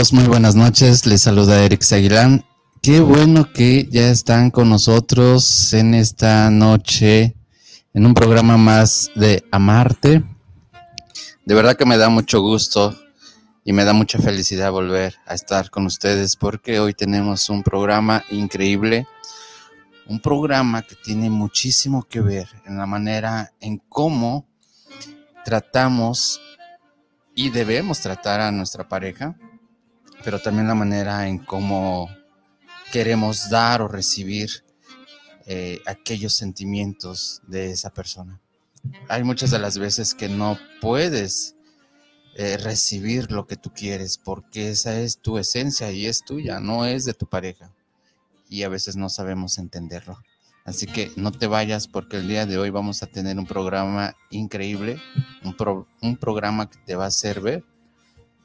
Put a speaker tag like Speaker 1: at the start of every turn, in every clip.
Speaker 1: Muy buenas noches. Les saluda Eric Aguilán. Qué bueno que ya están con nosotros en esta noche en un programa más de Amarte. De verdad que me da mucho gusto y me da mucha felicidad volver a estar con ustedes porque hoy tenemos un programa increíble, un programa que tiene muchísimo que ver en la manera en cómo tratamos y debemos tratar a nuestra pareja pero también la manera en cómo queremos dar o recibir eh, aquellos sentimientos de esa persona. Hay muchas de las veces que no puedes eh, recibir lo que tú quieres porque esa es tu esencia y es tuya, no es de tu pareja. Y a veces no sabemos entenderlo. Así que no te vayas porque el día de hoy vamos a tener un programa increíble, un, un programa que te va a hacer ver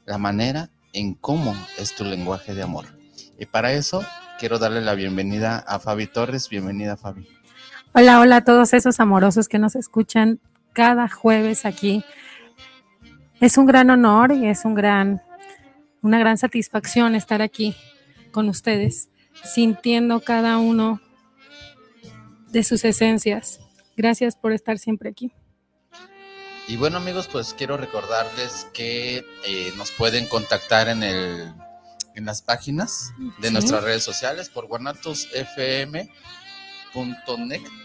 Speaker 1: la manera en cómo es tu lenguaje de amor. Y para eso quiero darle la bienvenida a Fabi Torres. Bienvenida, Fabi.
Speaker 2: Hola, hola a todos esos amorosos que nos escuchan cada jueves aquí. Es un gran honor y es un gran, una gran satisfacción estar aquí con ustedes, sintiendo cada uno de sus esencias. Gracias por estar siempre aquí.
Speaker 1: Y bueno amigos, pues quiero recordarles que eh, nos pueden contactar en el en las páginas de nuestras redes sociales por guanatosfm.net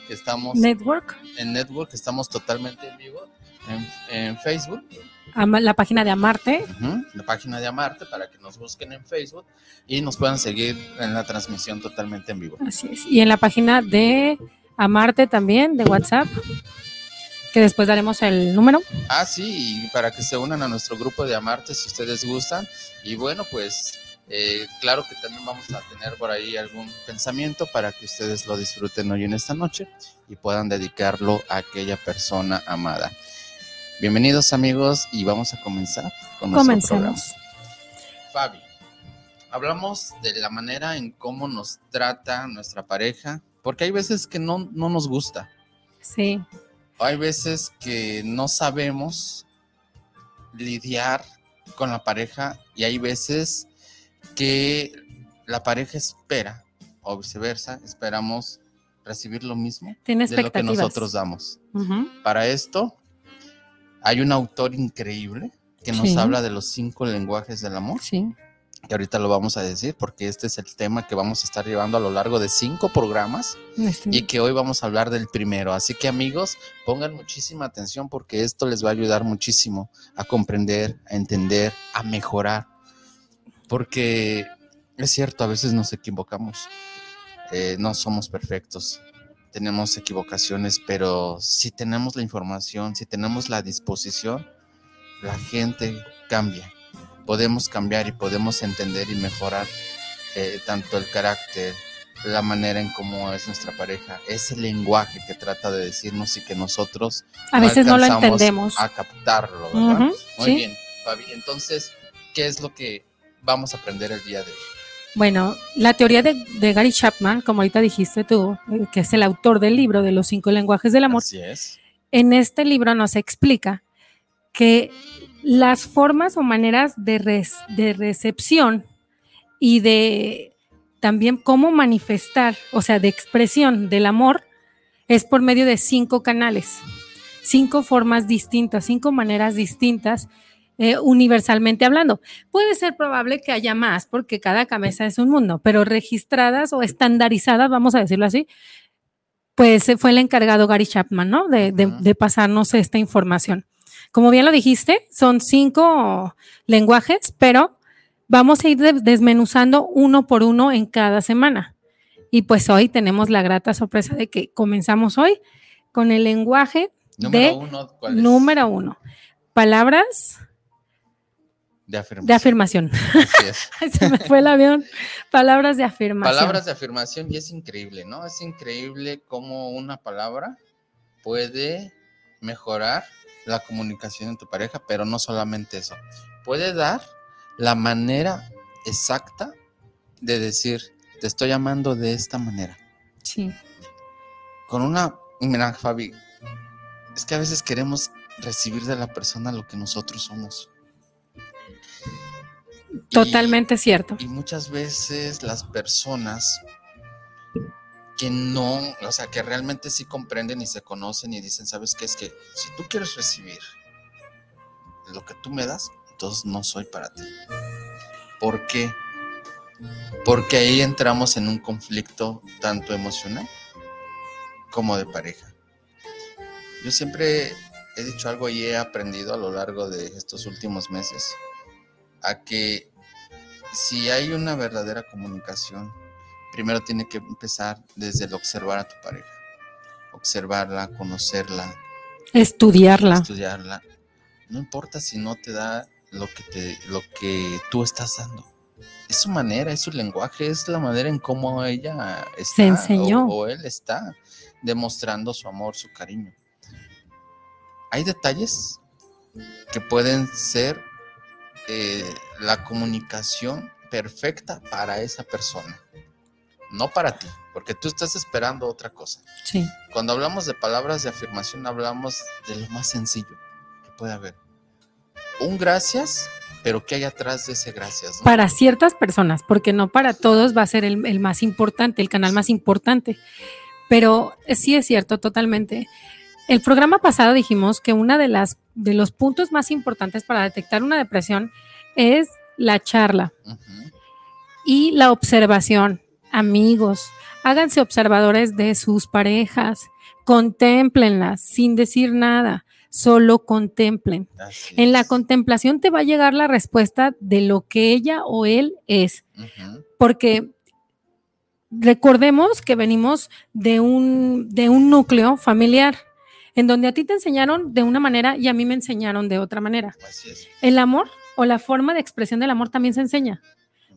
Speaker 1: que estamos
Speaker 2: Network.
Speaker 1: En Network estamos totalmente en vivo en, Facebook.
Speaker 2: La página de Amarte.
Speaker 1: la página de Amarte para que nos busquen en Facebook y nos puedan seguir en la transmisión totalmente en vivo.
Speaker 2: Así es. Y en la página de Amarte también, de WhatsApp que después daremos el número.
Speaker 1: Ah, sí, y para que se unan a nuestro grupo de amartes si ustedes gustan. Y bueno, pues eh, claro que también vamos a tener por ahí algún pensamiento para que ustedes lo disfruten hoy en esta noche y puedan dedicarlo a aquella persona amada. Bienvenidos amigos y vamos a comenzar con nuestro programa. Fabi, hablamos de la manera en cómo nos trata nuestra pareja, porque hay veces que no, no nos gusta.
Speaker 2: Sí
Speaker 1: hay veces que no sabemos lidiar con la pareja y hay veces que la pareja espera o viceversa, esperamos recibir lo mismo de lo que nosotros damos. Para esto hay un autor increíble que nos habla de los cinco lenguajes del amor.
Speaker 2: Sí
Speaker 1: que ahorita lo vamos a decir, porque este es el tema que vamos a estar llevando a lo largo de cinco programas y que hoy vamos a hablar del primero. Así que amigos, pongan muchísima atención porque esto les va a ayudar muchísimo a comprender, a entender, a mejorar. Porque es cierto, a veces nos equivocamos, eh, no somos perfectos, tenemos equivocaciones, pero si tenemos la información, si tenemos la disposición, la gente cambia podemos cambiar y podemos entender y mejorar eh, tanto el carácter, la manera en cómo es nuestra pareja, ese lenguaje que trata de decirnos y que nosotros
Speaker 2: a veces no lo entendemos
Speaker 1: a captarlo, ¿verdad? Muy bien, Fabi. Entonces, ¿qué es lo que vamos a aprender el día de hoy?
Speaker 2: Bueno, la teoría de, de, Gary Chapman, como ahorita dijiste tú, eh, que es el autor del libro de los cinco lenguajes del amor.
Speaker 1: Así es.
Speaker 2: En este libro nos explica que las formas o maneras de, res- de recepción y de también cómo manifestar, o sea, de expresión del amor, es por medio de cinco canales, cinco formas distintas, cinco maneras distintas, eh, universalmente hablando. Puede ser probable que haya más, porque cada cabeza es un mundo, pero registradas o estandarizadas, vamos a decirlo así, pues fue el encargado Gary Chapman, ¿no? De, de pasarnos esta información. Como bien lo dijiste, son cinco lenguajes, pero vamos a ir de- desmenuzando uno por uno en cada semana. Y pues hoy tenemos la grata sorpresa de que comenzamos hoy con el lenguaje
Speaker 1: Número
Speaker 2: de
Speaker 1: uno,
Speaker 2: número uno. Palabras
Speaker 1: de afirmación.
Speaker 2: de afirmación.
Speaker 1: Así es.
Speaker 2: Ay, Se me fue el avión. Palabras de afirmación.
Speaker 1: Palabras de afirmación y es increíble, ¿no? Es increíble cómo una palabra puede mejorar la comunicación en tu pareja, pero no solamente eso. Puede dar la manera exacta de decir, te estoy amando de esta manera.
Speaker 2: Sí,
Speaker 1: Con una, mira, Fabi, es que a veces queremos recibir de la persona lo que nosotros somos. Y-
Speaker 2: totalmente cierto.
Speaker 1: y muchas veces las personas que no, o sea, que realmente sí comprenden y se conocen y dicen, ¿sabes qué? Es que si tú quieres recibir lo que tú me das, entonces no soy para ti. ¿Por qué? Porque ahí entramos en un conflicto tanto emocional como de pareja. Yo siempre he dicho algo y he aprendido a lo largo de estos últimos meses a que si hay una verdadera comunicación, primero tiene que empezar desde el observar a tu pareja, observarla, conocerla,
Speaker 2: Estudiarla.
Speaker 1: estudiarla. No importa si no te da lo que te, lo que tú estás dando. Es su manera, es su lenguaje, es la manera en cómo ella está
Speaker 2: Se enseñó.
Speaker 1: O, o él está demostrando su amor, su cariño. Hay detalles que pueden ser eh, la comunicación perfecta para esa persona, no para ti, porque tú estás esperando otra cosa.
Speaker 2: Sí.
Speaker 1: Cuando hablamos de palabras de afirmación, hablamos de lo más sencillo que puede haber. Un gracias, pero ¿qué hay atrás de ese gracias? no?
Speaker 2: Para ciertas personas, porque no para todos va a ser el, el más importante, el canal más importante. Pero sí es cierto, totalmente. El programa pasado dijimos que una de las de los puntos más importantes para detectar una depresión es la charla y la observación. Amigos, háganse observadores de sus parejas, contémplenlas sin decir nada, solo contemplen.
Speaker 1: Así
Speaker 2: En la contemplación te va a llegar la respuesta de lo que ella o él es, porque recordemos que venimos de un, de un núcleo familiar, en donde a ti te enseñaron de una manera y a mí me enseñaron de otra manera. El amor o la forma de expresión del amor también se enseña.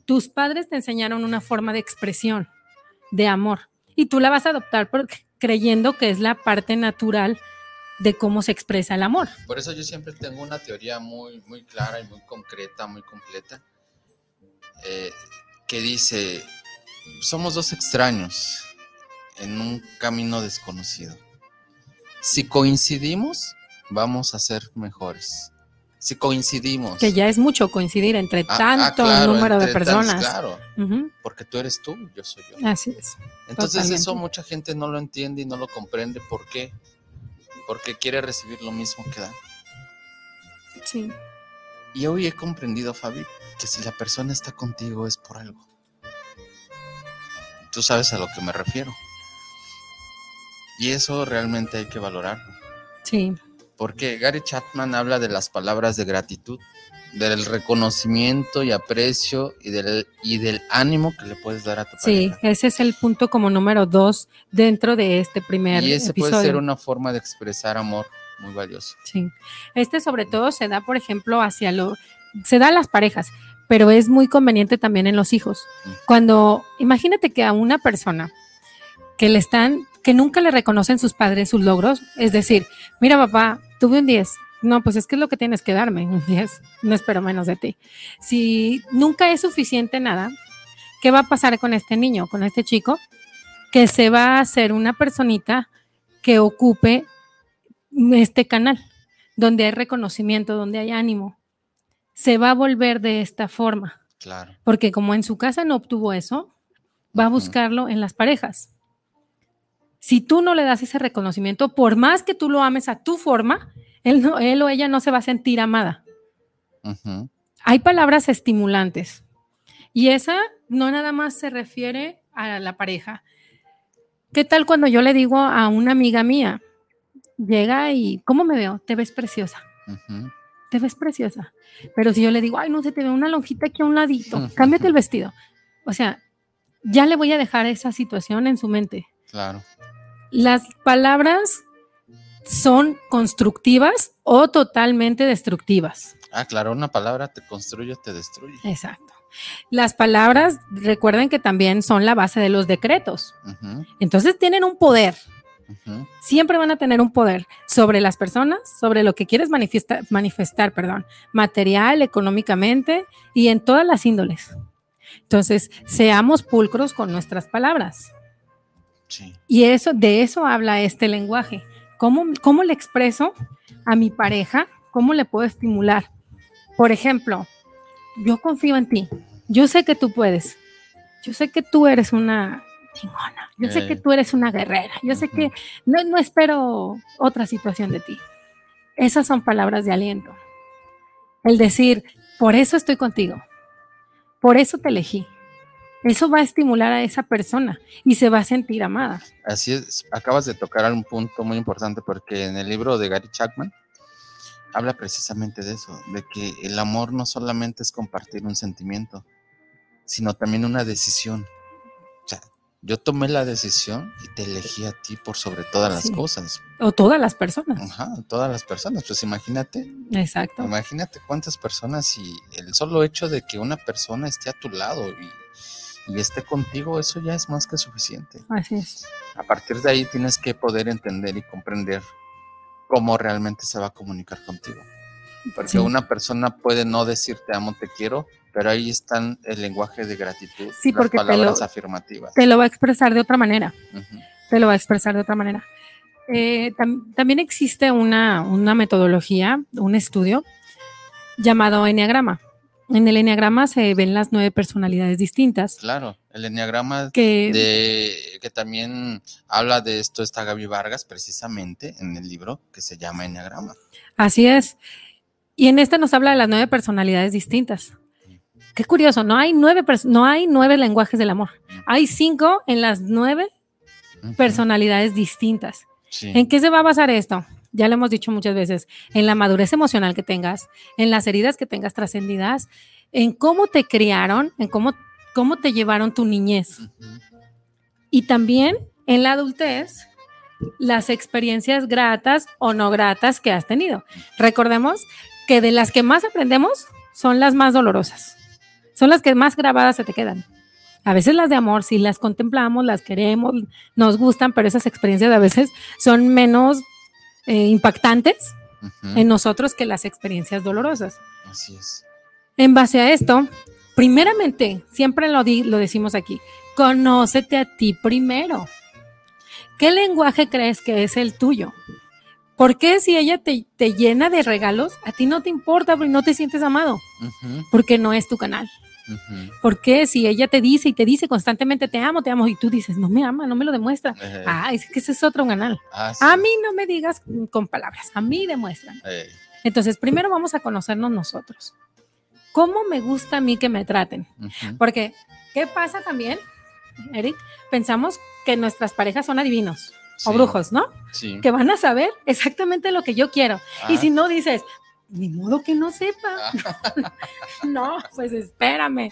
Speaker 2: Tus padres te enseñaron una forma de expresión de amor y tú la vas a adoptar porque- creyendo que es la parte natural de cómo se expresa el amor.
Speaker 1: Por eso yo siempre tengo una teoría muy, muy clara y muy concreta, muy completa, eh, que dice, somos dos extraños en un camino desconocido. Si coincidimos, vamos a ser mejores. Si coincidimos.
Speaker 2: Que ya es mucho coincidir entre
Speaker 1: Ah, ah,
Speaker 2: tanto
Speaker 1: claro,
Speaker 2: número de
Speaker 1: tantos,
Speaker 2: personas.
Speaker 1: claro, porque tú eres tú, yo soy yo.
Speaker 2: Así es.
Speaker 1: Entonces
Speaker 2: Totalmente.
Speaker 1: eso mucha gente no lo entiende y no lo comprende. ¿Por qué? Porque quiere recibir lo mismo que da.
Speaker 2: Sí.
Speaker 1: Y hoy he comprendido, Fabi, que si la persona está contigo es por algo. Tú sabes a lo que me refiero. Y eso realmente hay que valorarlo.
Speaker 2: Sí.
Speaker 1: Porque Gary Chapman habla de las palabras de gratitud, del reconocimiento y aprecio y del, y del ánimo que le puedes dar a tu
Speaker 2: Sí,
Speaker 1: pareja.
Speaker 2: ese es el punto como número dos dentro de este primer
Speaker 1: Y ese
Speaker 2: episodio.
Speaker 1: puede ser una forma de expresar amor muy valiosa.
Speaker 2: Sí. Este sobre todo se da, por ejemplo, hacia lo, se da a las parejas, pero es muy conveniente también en los hijos. Cuando, imagínate que a una persona que le están, que nunca le reconocen sus padres sus logros, es decir, mira papá, tuve un 10. No, pues es que es lo que tienes que darme, un 10. No espero menos de ti. Si nunca es suficiente nada, ¿qué va a pasar con este niño, con este chico? Que se va a hacer una personita que ocupe este canal, donde hay reconocimiento, donde hay ánimo, se va a volver de esta forma.
Speaker 1: Claro.
Speaker 2: Porque como en su casa no obtuvo eso, va a buscarlo en las parejas. Si tú no le das ese reconocimiento, por más que tú lo ames a tu forma, él, no- él o ella no se va a sentir amada. Hay palabras estimulantes y esa no nada más se refiere a la pareja. ¿Qué tal cuando yo le digo a una amiga mía, llega y, ¿cómo me veo? Te ves preciosa, te ves preciosa. Pero si yo le digo, ay, no se te ve una lonjita aquí a un ladito, cámbiate el vestido. O sea, ya le voy a dejar esa situación en su mente.
Speaker 1: Claro.
Speaker 2: Las palabras son constructivas o totalmente destructivas.
Speaker 1: Ah, claro, una palabra te construye o te destruye.
Speaker 2: Exacto. Las palabras, recuerden que también son la base de los decretos. Entonces tienen un poder. Siempre van a tener un poder sobre las personas, sobre lo que quieres manifestar, manifestar, perdón, material, económicamente y en todas las índoles. Entonces, seamos pulcros con nuestras palabras.
Speaker 1: Sí.
Speaker 2: Y eso, de eso habla este lenguaje. ¿Cómo, ¿Cómo le expreso a mi pareja? ¿Cómo le puedo estimular? Por ejemplo, yo confío en ti. Yo sé que tú puedes. Yo sé que tú eres una chingona. Yo sé
Speaker 1: Eh.
Speaker 2: que tú eres una guerrera. Yo sé que no, no espero otra situación de ti. Esas son palabras de aliento. El decir, por eso estoy contigo. Por eso te elegí. Eso va a estimular a esa persona y se va a sentir amada.
Speaker 1: Así es, acabas de tocar un punto muy importante porque en el libro de Gary Chapman habla precisamente de eso, de que el amor no solamente es compartir un sentimiento, sino también una decisión. O sea, yo tomé la decisión y te elegí a ti por sobre todas las
Speaker 2: Sí.
Speaker 1: cosas.
Speaker 2: O todas las personas.
Speaker 1: Ajá, todas las personas. Pues imagínate,
Speaker 2: Exacto.
Speaker 1: imagínate cuántas personas y el solo hecho de que una persona esté a tu lado y, y esté contigo, eso ya es más que suficiente.
Speaker 2: Así es.
Speaker 1: A partir de ahí tienes que poder entender y comprender cómo realmente se va a comunicar contigo. Porque
Speaker 2: Sí.
Speaker 1: una persona puede no decir te amo, te quiero, pero ahí están el lenguaje de gratitud,
Speaker 2: Sí,
Speaker 1: las
Speaker 2: porque te
Speaker 1: palabras
Speaker 2: lo-
Speaker 1: afirmativas.
Speaker 2: Te lo va a expresar de otra manera. Te lo va a expresar de otra manera. Eh, tam- también existe una, una metodología, un estudio llamado Enneagrama. En el Enneagrama se ven las nueve personalidades distintas.
Speaker 1: Claro, el enneagrama
Speaker 2: Que
Speaker 1: de que también habla de esto está Gaby Vargas precisamente en el libro que se llama Enneagrama.
Speaker 2: así es. Y en este nos habla de las nueve personalidades distintas. Qué curioso, no hay nueve, no hay nueve lenguajes del amor. Hay cinco en las nueve personalidades distintas.
Speaker 1: sí,
Speaker 2: ¿En qué se va a basar esto? Ya lo hemos dicho muchas veces, en la madurez emocional que tengas, en las heridas que tengas trascendidas, en cómo te criaron, en cómo, cómo te llevaron tu niñez y también en la adultez, las experiencias gratas o no gratas que has tenido. Recordemos que de las que más aprendemos son las más dolorosas, son las que más grabadas se te quedan. A veces las de amor sí las contemplamos, las queremos, nos gustan, pero esas experiencias a veces son menos eh, impactantes en nosotros que las experiencias dolorosas.
Speaker 1: así es.
Speaker 2: En base a esto, primeramente, siempre lo, di- lo decimos aquí, conócete a ti primero. ¿Qué lenguaje crees que es el tuyo? ¿Por qué si ella te, te llena de regalos, a ti no te importa porque no te sientes amado? Porque no es tu canal.
Speaker 1: Ujú,
Speaker 2: ¿Por qué si ella te dice y te dice constantemente te amo, te amo y tú dices no me ama, no me lo demuestra? Ah, es que ese es otro canal.
Speaker 1: ah, sí,
Speaker 2: A mí no me digas con palabras, a mí demuestran. Entonces, primero vamos a conocernos nosotros. ¿Cómo me gusta a mí que me traten? Porque, ¿qué pasa también, Eric? Pensamos que nuestras parejas son adivinos o brujos, ¿no?
Speaker 1: Sí.
Speaker 2: Que van a saber exactamente lo que yo quiero. Y
Speaker 1: Ah,
Speaker 2: si no dices, ni modo que no sepa.
Speaker 1: ah,
Speaker 2: No, pues espérame.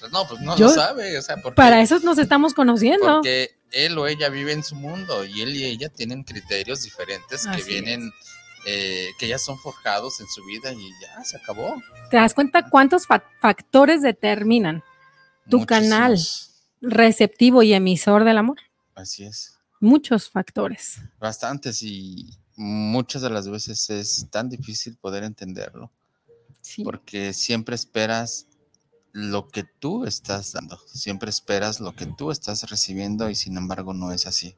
Speaker 1: pues no, pues no
Speaker 2: Yo-
Speaker 1: lo sabe, o sea, porque,
Speaker 2: Para eso nos estamos conociendo.
Speaker 1: porque él o ella vive en su mundo y él y ella tienen criterios diferentes que vienen, eh, que ya son forjados en su vida y ya se acabó.
Speaker 2: ¿Te das cuenta cuántos fa- factores determinan Tu canal. Receptivo y emisor del amor?
Speaker 1: Así es.
Speaker 2: Muchos factores.
Speaker 1: Bastantes y muchas de las veces es tan difícil poder entenderlo
Speaker 2: Sí.
Speaker 1: porque siempre esperas lo que tú estás dando, siempre esperas lo que tú estás recibiendo y sin embargo no es así.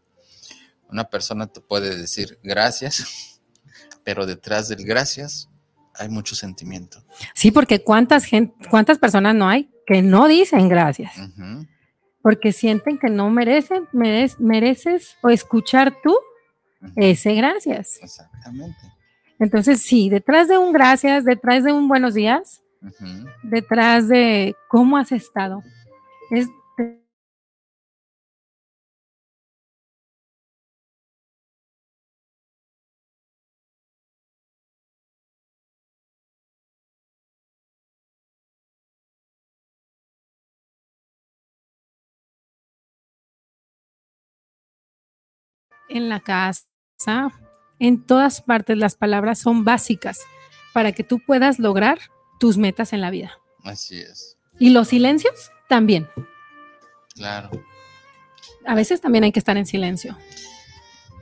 Speaker 1: Una persona te puede decir gracias, pero detrás del gracias hay mucho sentimiento.
Speaker 2: Sí, porque cuántas gente, cuántas personas no hay que no dicen gracias, porque sienten que no merecen, merec- mereces o escuchar tú ese gracias.
Speaker 1: Exactamente.
Speaker 2: Entonces, sí, detrás de un gracias, detrás de un buenos días, detrás de cómo has estado, es en la casa, en todas partes las palabras son básicas para que tú puedas lograr tus metas en la vida.
Speaker 1: Así es,
Speaker 2: Y los silencios también.
Speaker 1: claro.
Speaker 2: A veces también hay que estar en silencio.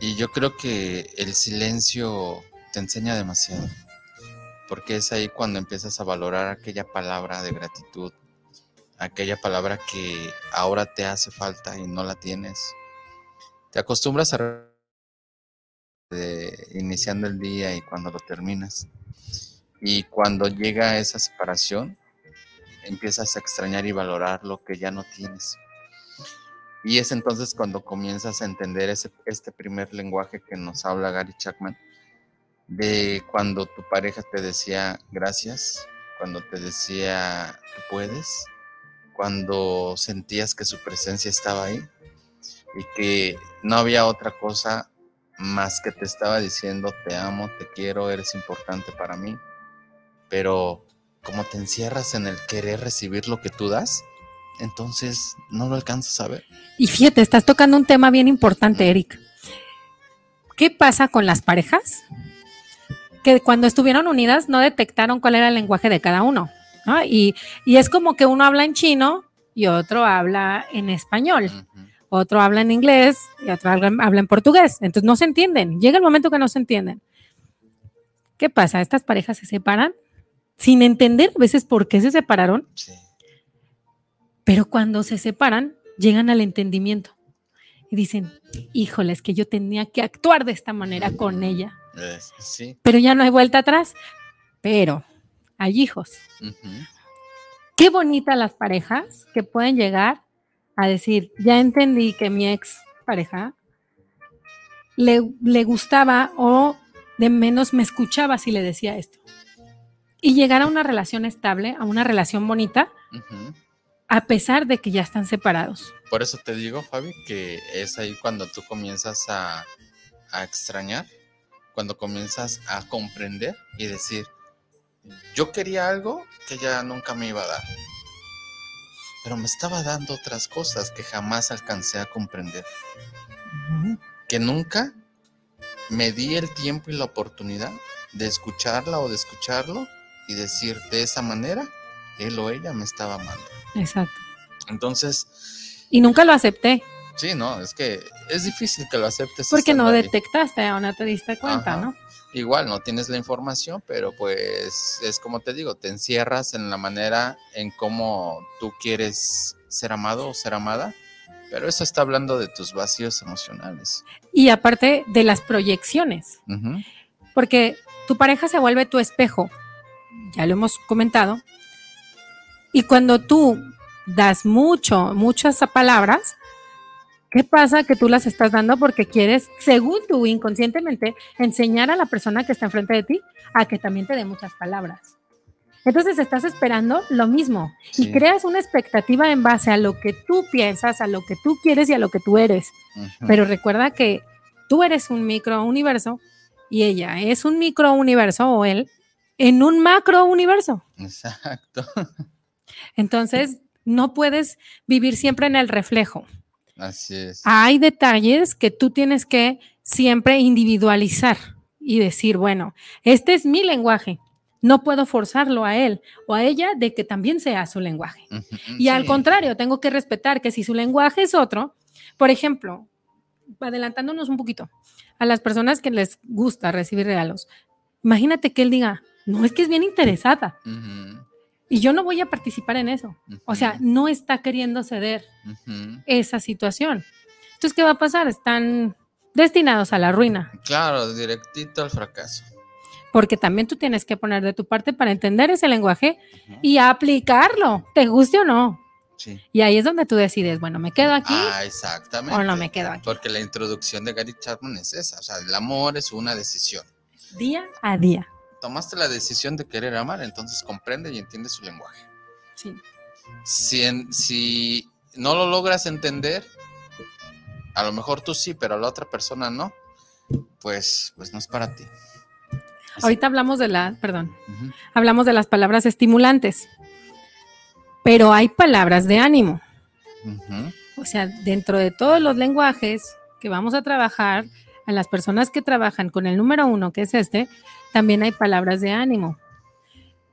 Speaker 1: Y yo creo que el silencio te enseña demasiado, porque es ahí cuando empiezas a valorar aquella palabra de gratitud, aquella palabra que ahora te hace falta y no la tienes. Te acostumbras a de- iniciando el día y cuando lo terminas. Y cuando llega esa separación, empiezas a extrañar y valorar lo que ya no tienes. Y es entonces cuando comienzas a entender ese, este primer lenguaje que nos habla Gary Chapman, de cuando tu pareja te decía gracias, cuando te decía tú puedes, cuando sentías que su presencia estaba ahí y que no había otra cosa más que te estaba diciendo te amo, te quiero, eres importante para mí, pero como te encierras en el querer recibir lo que tú das, entonces no lo alcanzas a ver.
Speaker 2: Y fíjate, estás tocando un tema bien importante, Eric. ¿Qué pasa con las parejas? Que cuando estuvieron unidas no detectaron cuál era el lenguaje de cada uno. ¿no? Y, y es como que uno habla en chino y otro habla en español,
Speaker 1: Ujú.
Speaker 2: Otro habla en inglés y otro habla, en portugués. Entonces no se entienden. Llega el momento que no se entienden. ¿Qué pasa? Estas parejas se separan sin entender a veces por qué se separaron
Speaker 1: Sí.
Speaker 2: pero cuando se separan, llegan al entendimiento y dicen, híjole, es que yo tenía que actuar de esta manera con ella,
Speaker 1: sí.
Speaker 2: pero ya no hay vuelta atrás. Pero hay hijos. Qué bonitas las parejas que pueden llegar a decir, ya entendí que mi ex pareja le, le gustaba o de menos me escuchaba si le decía esto. Y llegar a una relación estable, a una relación bonita, a pesar de que ya están separados.
Speaker 1: Por eso te digo, Fabi, que es ahí cuando tú comienzas a, a extrañar, cuando comienzas a comprender y decir, yo quería algo que ella nunca me iba a dar, pero me estaba dando otras cosas que jamás alcancé a comprender, que nunca me di el tiempo y la oportunidad de escucharla o de escucharlo y decir de esa manera, él o ella me estaba amando.
Speaker 2: Exacto.
Speaker 1: Entonces,
Speaker 2: Y nunca lo acepté,
Speaker 1: Sí, no, es que es difícil que lo aceptes.
Speaker 2: porque no detectaste o no te diste cuenta,
Speaker 1: Ajá.
Speaker 2: ¿no?
Speaker 1: Igual no tienes la información, pero pues es como te digo, te encierras en la manera en cómo tú quieres ser amado o ser amada, pero eso está hablando de tus vacíos emocionales.
Speaker 2: Y aparte de las proyecciones, porque tu pareja se vuelve tu espejo, ya lo hemos comentado, y cuando tú das mucho, muchas palabras, ¿qué pasa? Que tú las estás dando porque quieres, según tú inconscientemente, enseñar a la persona que está enfrente de ti a que también te dé muchas palabras. Entonces estás esperando lo mismo y creas una expectativa en base a lo que tú piensas, a lo que tú quieres y a lo que tú eres. Pero recuerda que tú eres un micro universo y ella es un micro universo o él en un macro universo.
Speaker 1: Exacto,
Speaker 2: Entonces, no puedes vivir siempre en el reflejo.
Speaker 1: Así es.
Speaker 2: Hay detalles que tú tienes que siempre individualizar y decir, bueno, este es mi lenguaje. No puedo forzarlo a él o a ella de que también sea su lenguaje. Y al contrario, tengo que respetar que si su lenguaje es otro, por ejemplo, adelantándonos un poquito, a las personas que les gusta recibir regalos, imagínate que él diga, no, es que es bien interesada
Speaker 1: Ujú,
Speaker 2: y yo no voy a participar en eso. O sea, no está queriendo ceder
Speaker 1: ujú.
Speaker 2: esa situación. Entonces, ¿qué va a pasar? Están destinados a la ruina.
Speaker 1: Claro, directito al fracaso.
Speaker 2: porque también tú tienes que poner de tu parte para entender ese lenguaje
Speaker 1: Ujú.
Speaker 2: y aplicarlo, te guste o no.
Speaker 1: Sí.
Speaker 2: Y ahí es donde tú decides, bueno, ¿me quedo aquí
Speaker 1: Ah, exactamente.
Speaker 2: o no me quedo aquí?
Speaker 1: Porque la introducción de Gary Chapman es esa, o sea, el amor es una decisión.
Speaker 2: Día a día.
Speaker 1: Tomaste la decisión de querer amar, entonces comprende y entiende su lenguaje.
Speaker 2: Sí.
Speaker 1: Si, en- si no lo logras entender, a lo mejor tú sí, pero la otra persona no, pues, pues no es para ti.
Speaker 2: Ahorita hablamos de la, perdón, hablamos de las palabras estimulantes, pero hay palabras de ánimo. O sea, dentro de todos los lenguajes que vamos a trabajar, a las personas que trabajan con el número uno, que es este, también hay palabras de ánimo.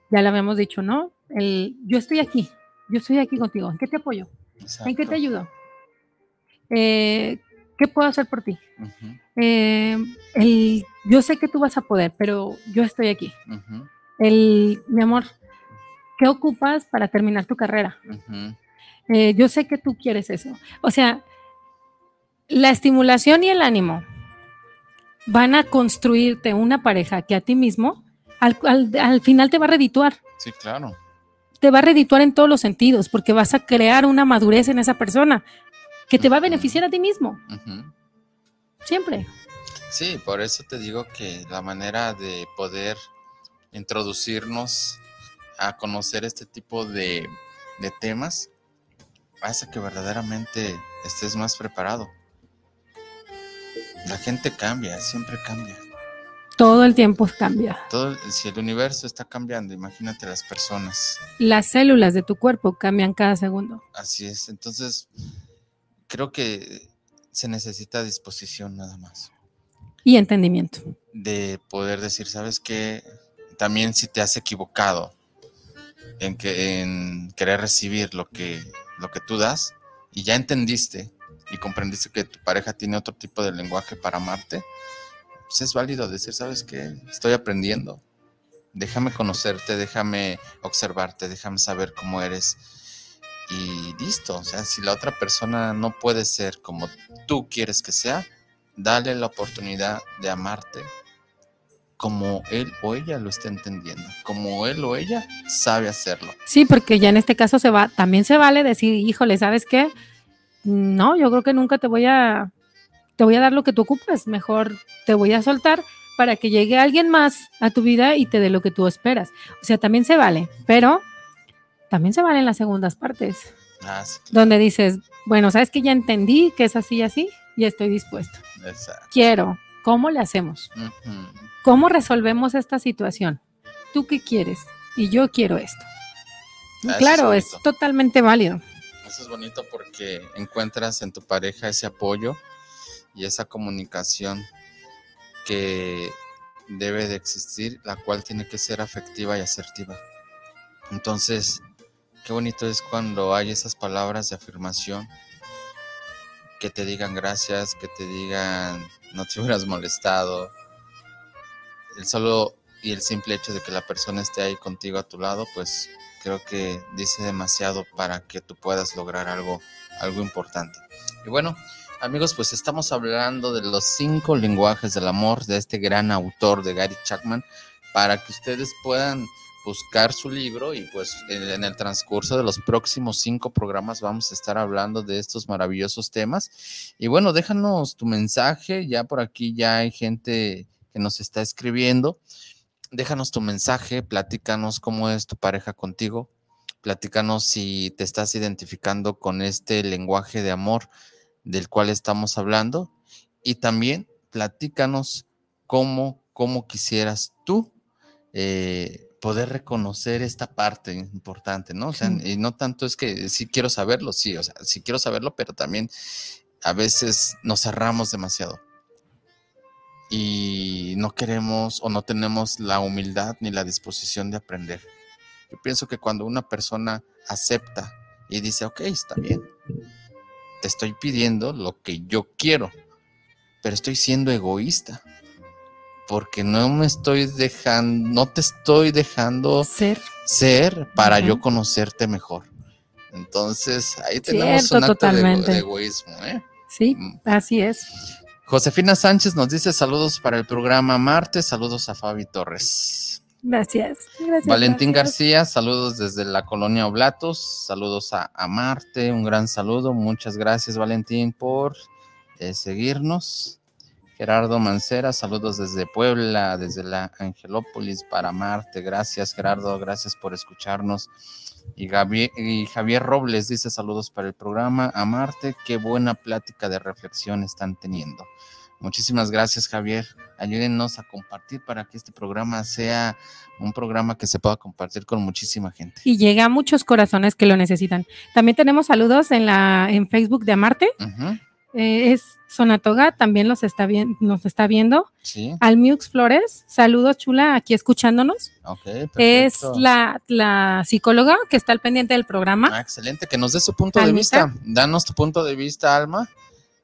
Speaker 2: Ya lo habíamos dicho, ¿no? El yo estoy aquí, yo estoy aquí contigo. ¿En qué te apoyo? ¿En qué te ayudo? Eh, ¿Qué puedo hacer por ti? Eh, el, yo sé que tú vas a poder, pero yo estoy aquí. El, mi amor, ¿qué ocupas para terminar tu carrera? Eh, yo sé que tú quieres eso. O sea, la estimulación y el ánimo van a construirte una pareja que a ti mismo al, al- al final te va a redituar.
Speaker 1: Sí, claro.
Speaker 2: Te va a redituar en todos los sentidos porque vas a crear una madurez en esa persona que te va a beneficiar a ti mismo, siempre.
Speaker 1: Sí, por eso te digo que la manera de poder introducirnos a conocer este tipo de, de temas hace que verdaderamente estés más preparado. La gente cambia, siempre cambia.
Speaker 2: Todo el tiempo cambia.
Speaker 1: Todo, si el universo está cambiando, imagínate las personas.
Speaker 2: Las células de tu cuerpo cambian cada segundo.
Speaker 1: Así es. Entonces, creo que se necesita disposición nada más.
Speaker 2: Y entendimiento.
Speaker 1: de poder decir, ¿sabes qué? También si te has equivocado en, que, en querer recibir lo que, lo que tú das y ya entendiste y comprendiste que tu pareja tiene otro tipo de lenguaje para amarte, pues es válido decir, ¿sabes qué? Estoy aprendiendo. Déjame conocerte, déjame observarte, déjame saber cómo eres. Y listo, o sea, si la otra persona no puede ser como tú quieres que sea, dale la oportunidad de amarte como él o ella lo está entendiendo, como él o ella sabe hacerlo.
Speaker 2: Sí, porque ya en este caso se va, también se vale decir, híjole, ¿sabes qué? No, yo creo que nunca te voy a, te voy a dar lo que tú ocupas, mejor te voy a soltar para que llegue alguien más a tu vida y te dé lo que tú esperas. O sea, también se vale, pero también se valen las segundas partes,
Speaker 1: Ah, sí,
Speaker 2: donde dices, bueno, ¿sabes que ya entendí que es así y así? Y estoy dispuesto.
Speaker 1: exacto.
Speaker 2: Quiero, ¿cómo le hacemos? ¿Cómo resolvemos esta situación? ¿Tú qué quieres? Y yo quiero esto.
Speaker 1: Ah, eso
Speaker 2: claro,
Speaker 1: es
Speaker 2: totalmente válido.
Speaker 1: Eso es bonito porque encuentras en tu pareja ese apoyo y esa comunicación que debe de existir, la cual tiene que ser afectiva y asertiva. Entonces, qué bonito es cuando hay esas palabras de afirmación que te digan gracias, que te digan no te hubieras molestado. El solo y el simple hecho de que la persona esté ahí contigo a tu lado, pues creo que dice demasiado para que tú puedas lograr algo, algo importante. Y bueno, amigos, pues estamos hablando de los cinco lenguajes del amor de este gran autor de Gary Chapman para que ustedes puedan buscar su libro y pues en, el transcurso de los próximos cinco programas vamos a estar hablando de estos maravillosos temas. Y bueno, déjanos tu mensaje, ya por aquí ya hay gente que nos está escribiendo. Déjanos tu mensaje, platícanos cómo es tu pareja contigo, platícanos si te estás identificando con este lenguaje de amor del cual estamos hablando y también platícanos cómo, cómo quisieras tú eh, poder reconocer esta parte importante, ¿no? O sea, y no tanto es que sí quiero saberlo, sí, o sea, sí quiero saberlo, pero también a veces nos cerramos demasiado y no queremos o no tenemos la humildad ni la disposición de aprender. Yo pienso que cuando una persona acepta y dice, ok, está bien, te estoy pidiendo lo que yo quiero, pero estoy siendo egoísta, porque no me estoy dejando, no te estoy dejando
Speaker 2: Ser.
Speaker 1: ser para yo conocerte mejor. Entonces, ahí tenemos
Speaker 2: Cierto,
Speaker 1: un acto de de egoísmo, ¿eh?
Speaker 2: Sí,
Speaker 1: Mm.
Speaker 2: así es.
Speaker 1: Josefina Sánchez nos dice saludos para el programa Marte, saludos a Fabi Torres.
Speaker 2: Gracias. gracias
Speaker 1: Valentín
Speaker 2: gracias.
Speaker 1: García, saludos desde la colonia Oblatos, saludos a, a Marte, un gran saludo, muchas gracias Valentín por eh, seguirnos. Gerardo Mancera, saludos desde Puebla, desde la Angelópolis para Marte, gracias Gerardo, gracias por escucharnos. Y, Gabi- y Javier Robles dice saludos para el programa a Marte, qué buena plática de reflexión están teniendo. Muchísimas gracias Javier, ayúdennos a compartir para que este programa sea un programa que se pueda compartir con muchísima gente.
Speaker 2: Y llega a muchos corazones que lo necesitan. También tenemos saludos en la en Facebook de Amarte. Eh, es Sonatoga, también los está bien, nos está viendo.
Speaker 1: Sí,
Speaker 2: Almiux Flores, saludos chula, aquí escuchándonos.
Speaker 1: ok,
Speaker 2: Es la, la psicóloga que está al pendiente del programa.
Speaker 1: Ah, excelente, que nos dé su punto de vista. Danos tu punto de vista, Alma,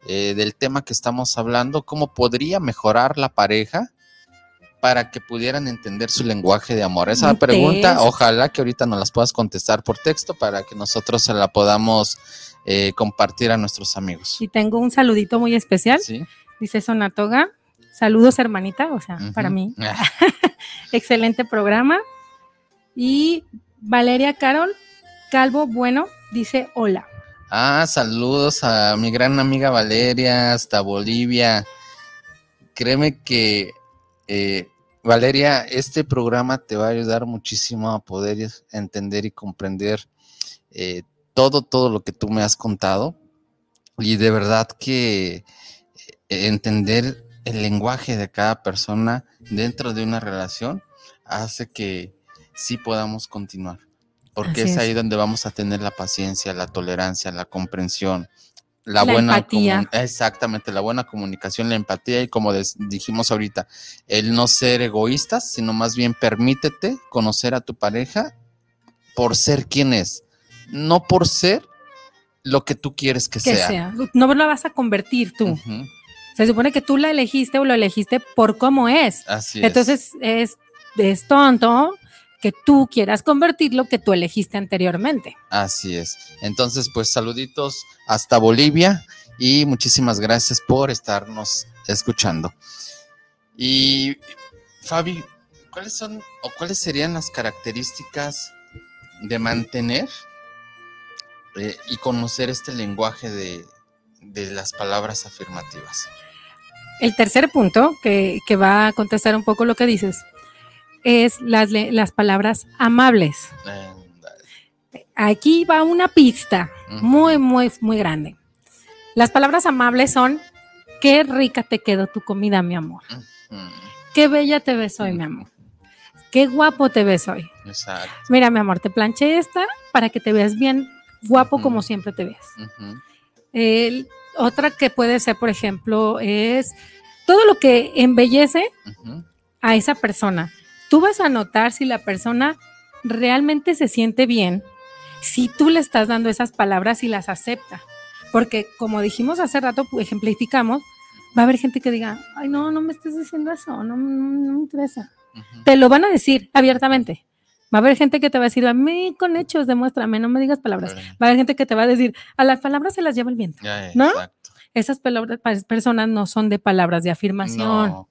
Speaker 1: eh, del tema que estamos hablando, cómo podría mejorar la pareja para que pudieran entender su lenguaje de amor. Esa
Speaker 2: Un
Speaker 1: pregunta, ojalá que ahorita nos las puedas contestar por texto para que nosotros se la podamos eh, compartir a nuestros amigos.
Speaker 2: Y tengo un saludito muy especial.
Speaker 1: ¿Sí?
Speaker 2: Dice Sonatoga. Saludos, hermanita, o sea, para mí.
Speaker 1: Ah,
Speaker 2: Excelente programa. Y Valeria Carol Calvo, bueno, dice hola.
Speaker 1: Ah, saludos a mi gran amiga Valeria hasta Bolivia. Créeme que, eh, Valeria, este programa te va a ayudar muchísimo a poder entender y comprender eh, todo, todo lo que tú me has contado. Y de verdad que eh, entender el lenguaje de cada persona dentro de una relación hace que sí podamos continuar. Porque es
Speaker 2: es.
Speaker 1: ahí donde vamos a tener la paciencia, la tolerancia, la comprensión, la,
Speaker 2: La
Speaker 1: buena
Speaker 2: empatía.
Speaker 1: exactamente, la buena comunicación, la empatía y como dijimos ahorita, el no ser egoístas, sino más bien permítete conocer a tu pareja por ser quien es, no por ser lo que tú quieres que,
Speaker 2: Que
Speaker 1: sea.
Speaker 2: sea. No lo vas a convertir tú. Se supone que tú la elegiste o lo elegiste por cómo es.
Speaker 1: Así es.
Speaker 2: Entonces es, es tonto que tú quieras convertir lo que tú elegiste anteriormente.
Speaker 1: Así es. Entonces, pues saluditos hasta Bolivia y muchísimas gracias por estarnos escuchando. Y Fabi, ¿cuáles son o cuáles serían las características de mantener eh, y conocer este lenguaje de, de las palabras afirmativas?
Speaker 2: El tercer punto, que, que va a contestar un poco lo que dices, es las, las palabras amables.
Speaker 1: Eh,
Speaker 2: Aquí va una pista muy, muy, muy grande. Las palabras amables son, qué rica te quedó tu comida, mi amor. Qué bella te ves hoy, mi amor. Qué guapo te ves hoy.
Speaker 1: exacto.
Speaker 2: Mira, mi amor, te planché esta para que te veas bien guapo como siempre te ves. Otra que puede ser, por ejemplo, es todo lo que embellece a esa persona. Tú vas a notar si la persona realmente se siente bien, si tú le estás dando esas palabras y las acepta. Porque como dijimos hace rato, ejemplificamos, va a haber gente que diga, ay, no, no me estés diciendo eso, no, no- no me interesa. Te lo van a decir abiertamente. Va a haber gente que te va a decir, a mí con hechos, demuéstrame, no me digas palabras.
Speaker 1: Bueno,
Speaker 2: Va a haber gente que te va a decir, a las palabras se las lleva el viento. ¿No?
Speaker 1: Exacto.
Speaker 2: Esas palabras, pa- personas no son de palabras de afirmación,
Speaker 1: No,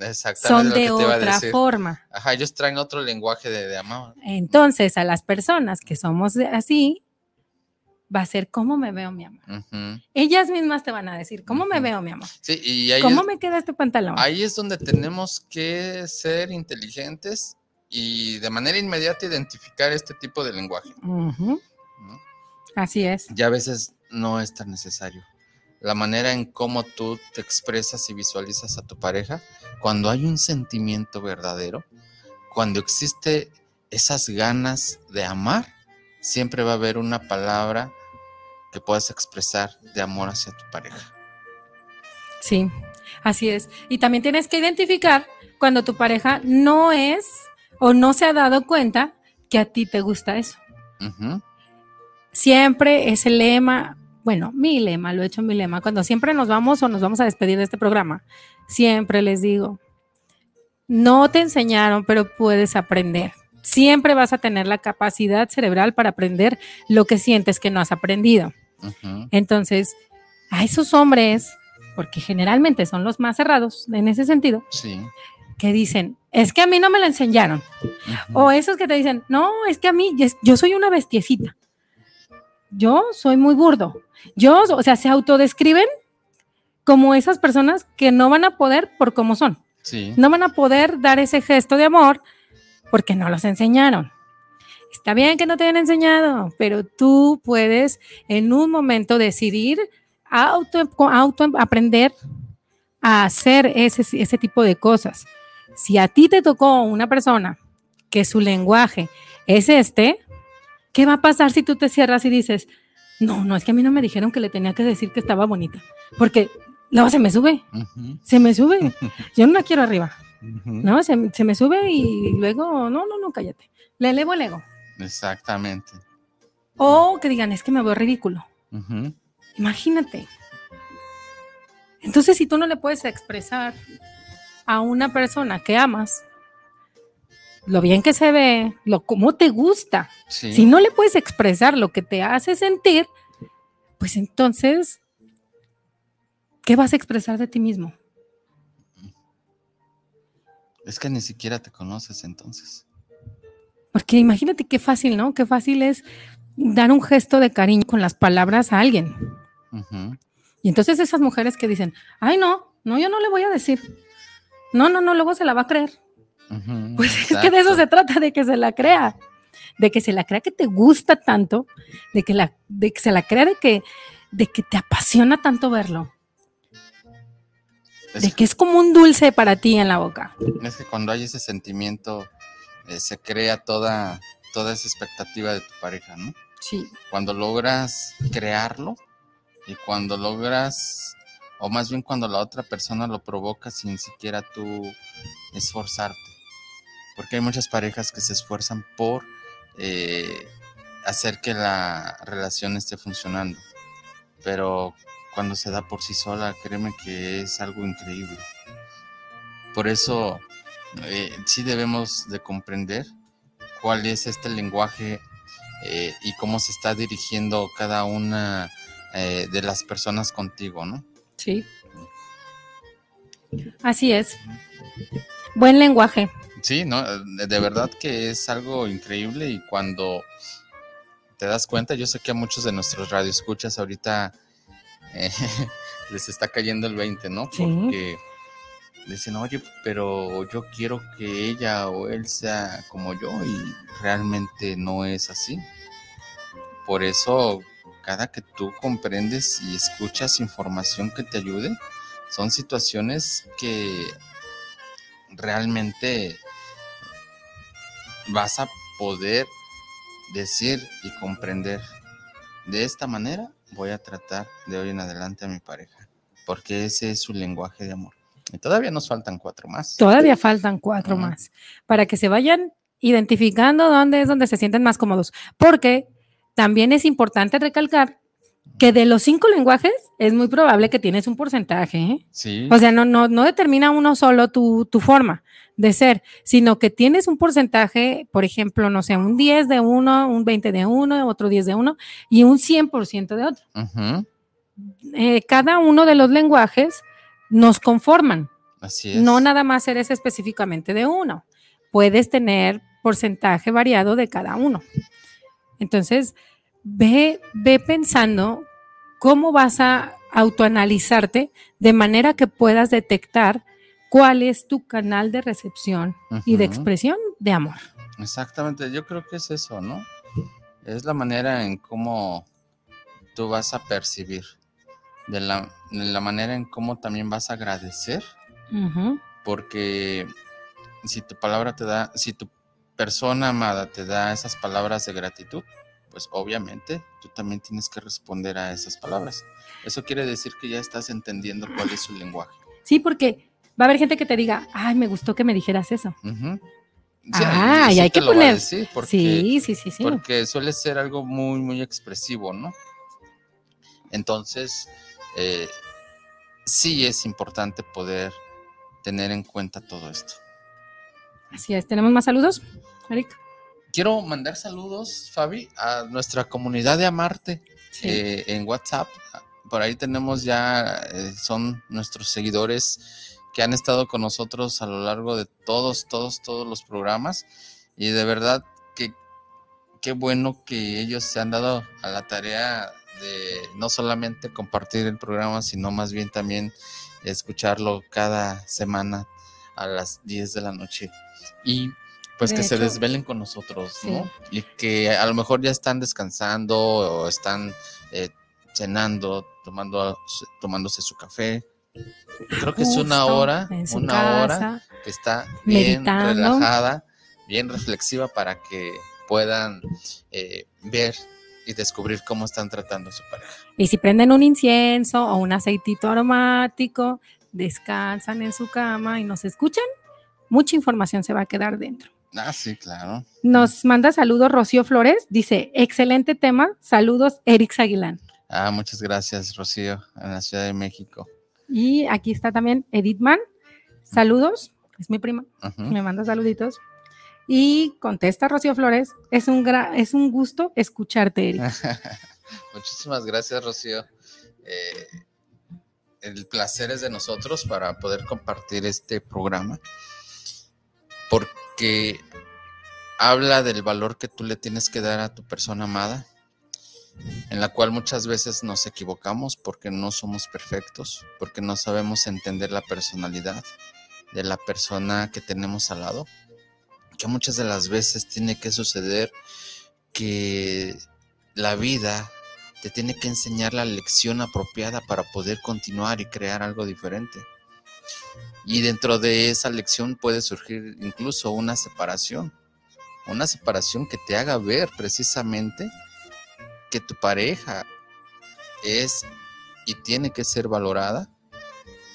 Speaker 1: exactamente.
Speaker 2: son
Speaker 1: lo que
Speaker 2: de
Speaker 1: te iba a
Speaker 2: otra
Speaker 1: decir.
Speaker 2: forma.
Speaker 1: Ajá, ellos traen otro lenguaje de, de amor.
Speaker 2: Entonces, a las personas que somos así, va a ser cómo me veo, mi amor. Ellas mismas te van a decir, ¿cómo me veo, mi amor?
Speaker 1: Sí, y ahí,
Speaker 2: ¿Cómo
Speaker 1: es,
Speaker 2: me queda este pantalón?
Speaker 1: ahí es donde tenemos que ser inteligentes y de manera inmediata identificar este tipo de lenguaje.
Speaker 2: Así es.
Speaker 1: Ya a veces no es tan necesario. La manera en cómo tú te expresas y visualizas a tu pareja, cuando hay un sentimiento verdadero, cuando existe esas ganas de amar, siempre va a haber una palabra que puedas expresar de amor hacia tu pareja.
Speaker 2: Sí, así es. Y también tienes que identificar cuando tu pareja no es o no se ha dado cuenta que a ti te gusta eso. Siempre es el lema, bueno, mi lema, lo he hecho mi lema, cuando siempre nos vamos o nos vamos a despedir de este programa, siempre les digo, no te enseñaron, pero puedes aprender. Siempre vas a tener la capacidad cerebral para aprender lo que sientes que no has aprendido. Entonces, a esos hombres porque generalmente son los más cerrados en ese sentido,
Speaker 1: Sí.
Speaker 2: Que dicen, es que a mí no me lo enseñaron. O esos que te dicen, no, es que a mí, yo soy una bestiecita. Yo soy muy burdo. Yo, o sea, se autodescriben como esas personas que no van a poder por cómo son.
Speaker 1: Sí.
Speaker 2: No van a poder dar ese gesto de amor porque no los enseñaron. Está bien que no te hayan enseñado, pero tú puedes en un momento decidir auto, auto aprender a hacer ese, ese tipo de cosas. Si a ti te tocó una persona que su lenguaje es este, ¿qué va a pasar si tú te cierras y dices, no, no, es que a mí no me dijeron que le tenía que decir que estaba bonita? Porque luego se me sube, se me sube. Yo no la quiero arriba. No, se, se me sube y luego, no, no, no, cállate. Le elevo el ego.
Speaker 1: Exactamente.
Speaker 2: O que digan, es que me veo ridículo. Imagínate. Entonces, si tú no le puedes expresar a una persona que amas lo bien que se ve, lo cómo te gusta,
Speaker 1: Sí.
Speaker 2: si no le puedes expresar lo que te hace sentir, pues entonces, ¿qué vas a expresar de ti mismo?
Speaker 1: Es que ni siquiera te conoces entonces.
Speaker 2: Porque imagínate qué fácil, ¿no? Qué fácil es dar un gesto de cariño con las palabras a alguien. Y entonces esas mujeres que dicen, ay, no, no, yo no le voy a decir. No, no, no, luego se la va a creer. Pues es que de eso se trata, de que se la crea. De que se la crea que te gusta tanto, de que, la, de que se la crea de que, de que te apasiona tanto verlo,
Speaker 1: Es,
Speaker 2: de que es como un dulce para ti en la boca.
Speaker 1: es que cuando hay ese sentimiento, eh, se crea toda, toda esa expectativa de tu pareja, ¿no?
Speaker 2: Sí.
Speaker 1: Cuando logras crearlo y cuando logras, o más bien cuando la otra persona lo provoca sin siquiera tú esforzarte. Porque hay muchas parejas que se esfuerzan por eh, hacer que la relación esté funcionando. Pero cuando se da por sí sola, créeme que es algo increíble. Por eso eh, sí debemos de comprender cuál es este lenguaje eh, y cómo se está dirigiendo cada una de las personas contigo, ¿no?
Speaker 2: Sí. Así es. Buen lenguaje.
Speaker 1: Sí, no, de verdad que es algo increíble y cuando te das cuenta, yo sé que a muchos de nuestros radioescuchas ahorita eh, les está cayendo el 20, ¿no?
Speaker 2: Sí.
Speaker 1: Porque dicen, oye, pero yo quiero que ella o él sea como yo y realmente no es así. Por eso, cada que tú comprendes y escuchas información que te ayude, son situaciones que realmente vas a poder decir y comprender. De esta manera voy a tratar de hoy en adelante a mi pareja, porque ese es su lenguaje de amor. Y todavía nos faltan cuatro más.
Speaker 2: Todavía faltan cuatro más para que se vayan identificando dónde es donde se sienten más cómodos. Porque también es importante recalcar que de los cinco lenguajes es muy probable que tienes un porcentaje. ¿eh?
Speaker 1: Sí,
Speaker 2: O sea, no, no, no determina uno solo tu, tu forma de ser, sino que tienes un porcentaje, por ejemplo, no sé, un 10 de uno, un 20 de uno, otro 10 de uno y un 100% de otro.
Speaker 1: ujú,
Speaker 2: Eh, cada uno de los lenguajes nos conforman.
Speaker 1: así es.
Speaker 2: No nada más eres específicamente de uno. Puedes tener porcentaje variado de cada uno. Entonces, ve, ve pensando cómo vas a autoanalizarte de manera que puedas detectar cuál es tu canal de recepción y de expresión de amor.
Speaker 1: Exactamente, yo creo que es eso, ¿no? Es la manera en cómo tú vas a percibir, de la, de la manera en cómo también vas a agradecer, porque si tu palabra te da, si tu persona amada te da esas palabras de gratitud, pues obviamente tú también tienes que responder a esas palabras. Eso quiere decir que ya estás entendiendo cuál es su lenguaje.
Speaker 2: Sí, porque va a haber gente que te diga, ay, me gustó que me dijeras eso. Ah, y hay que poner-
Speaker 1: porque-
Speaker 2: sí, sí, sí, sí.
Speaker 1: porque suele ser algo muy, muy expresivo, ¿no? Entonces, eh, sí es importante poder tener en cuenta todo esto.
Speaker 2: Así es. ¿Tenemos más saludos, Eric?
Speaker 1: Quiero mandar saludos, Fabi, a nuestra comunidad de Amarte
Speaker 2: Sí.
Speaker 1: eh, en WhatsApp. por ahí tenemos ya, eh, son nuestros seguidores que han estado con nosotros a lo largo de todos, todos, todos los programas. Y de verdad que qué bueno que ellos se han dado a la tarea de no solamente compartir el programa, sino más bien también escucharlo cada semana a las 10 de la noche. Y pues
Speaker 2: De
Speaker 1: que se desvelen con nosotros, ¿no? Y que a lo mejor ya están descansando o están eh, cenando, tomando, tomándose su café. Creo que es una hora, una hora que está bien
Speaker 2: meditando.
Speaker 1: relajada, bien reflexiva para que puedan eh, ver y descubrir cómo están tratando a su pareja.
Speaker 2: Y si prenden un incienso o un aceitito aromático, descansan en su cama y nos escuchan, mucha información se va a quedar dentro.
Speaker 1: Ah, sí, claro.
Speaker 2: Nos manda saludos Rocío Flores, dice, excelente tema, saludos Eric Aguilán.
Speaker 1: Ah, muchas gracias, Rocío, en la Ciudad de México.
Speaker 2: Y aquí está también Edith Man, saludos, es mi prima, me manda saluditos. Y contesta Rocío Flores, es un, gra- es un gusto escucharte, Eric.
Speaker 1: Muchísimas gracias, Rocío. Eh, el placer es de nosotros para poder compartir este programa, porque habla del valor que tú le tienes que dar a tu persona amada, en la cual muchas veces nos equivocamos porque no somos perfectos, porque no sabemos entender la personalidad de la persona que tenemos al lado, que muchas de las veces tiene que suceder que la vida te tiene que enseñar la lección apropiada para poder continuar y crear algo diferente. Y dentro de esa lección puede surgir incluso una separación, una separación que te haga ver precisamente que tu pareja es y tiene que ser valorada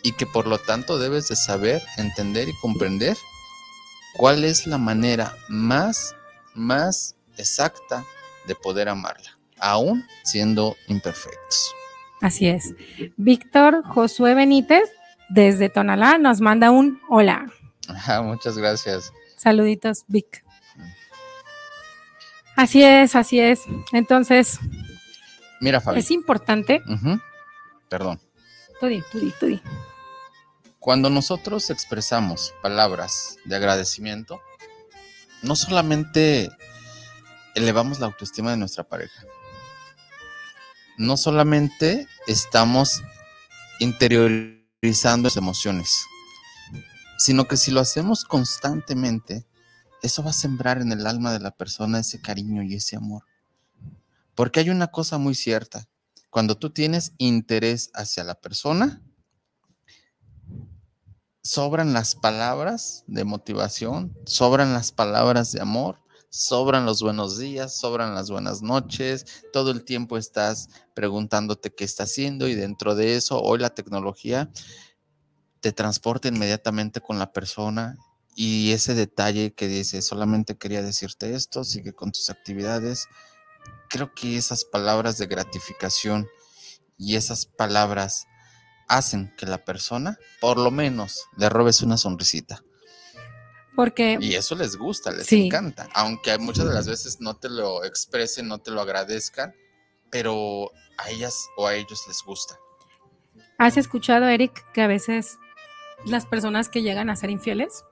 Speaker 1: y que por lo tanto debes de saber, entender y comprender cuál es la manera más, más exacta de poder amarla, aún siendo imperfectos.
Speaker 2: Así es. Víctor Josué Benítez, desde Tonalá, nos manda un hola.
Speaker 1: Ajá, muchas gracias.
Speaker 2: Saluditos, Vic. Así es, así es. Entonces,
Speaker 1: Mira, Fabi.
Speaker 2: es importante.
Speaker 1: Perdón.
Speaker 2: Tú di, tú di, tú di.
Speaker 1: Cuando nosotros expresamos palabras de agradecimiento, no solamente elevamos la autoestima de nuestra pareja, no solamente estamos las emociones, sino que si lo hacemos constantemente, eso va a sembrar en el alma de la persona ese cariño y ese amor. Porque hay una cosa muy cierta, cuando tú tienes interés hacia la persona, sobran las palabras de motivación, sobran las palabras de amor, sobran los buenos días, sobran las buenas noches, todo el tiempo estás preguntándote qué está haciendo y dentro de eso hoy la tecnología te transporta inmediatamente con la persona y ese detalle que dice, solamente quería decirte esto, sigue con tus actividades. Creo que esas palabras de gratificación y esas palabras hacen que la persona, por lo menos, le robes una sonrisita.
Speaker 2: Porque
Speaker 1: Y eso les gusta, les
Speaker 2: Sí.
Speaker 1: encanta. Aunque muchas de las veces no te lo expresen, no te lo agradezcan, pero a ellas o a ellos les gusta.
Speaker 2: has escuchado, Eric, que a veces las personas que llegan a ser infieles,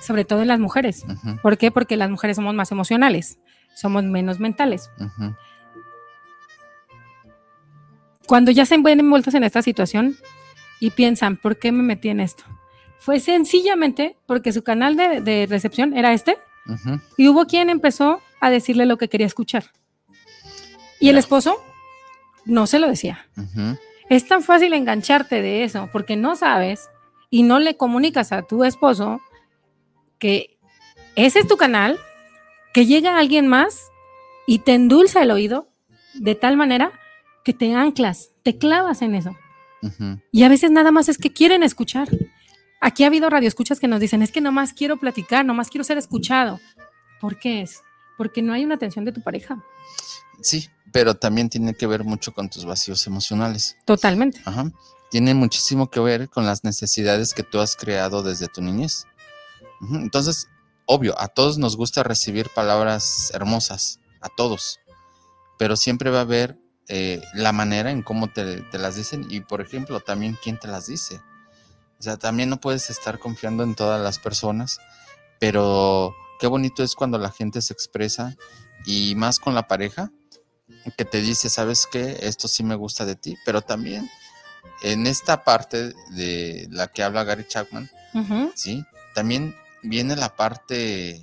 Speaker 2: sobre todo en las mujeres. ¿Por qué? Porque las mujeres somos más emocionales, somos menos mentales. Cuando ya se ven envueltos en esta situación y piensan, ¿por qué me metí en esto? Fue sencillamente porque su canal de, de recepción era este y hubo quien empezó a decirle lo que quería escuchar. Y el esposo no se lo decía. Es tan fácil engancharte de eso porque no sabes y no le comunicas a tu esposo que ese es tu canal, que llega alguien más y te endulza el oído de tal manera que te anclas, te clavas en eso. Y a veces nada más es que quieren escuchar. Aquí ha habido radioescuchas que nos dicen, es que nomás quiero platicar, nomás quiero ser escuchado. ¿Por qué es? Porque no hay una atención de tu pareja.
Speaker 1: Sí, pero también tiene que ver mucho con tus vacíos emocionales.
Speaker 2: Totalmente.
Speaker 1: Ajá. Tiene muchísimo que ver con las necesidades que tú has creado desde tu niñez. Entonces, obvio, a todos nos gusta recibir palabras hermosas, a todos, pero siempre va a haber eh, la manera en cómo te, te las dicen y, por ejemplo, también quién te las dice. O sea, también no puedes estar confiando en todas las personas, pero qué bonito es cuando la gente se expresa y más con la pareja, que te dice, sabes qué, esto sí me gusta de ti, pero también en esta parte de la que habla Gary Chapman. ¿sí? También viene la parte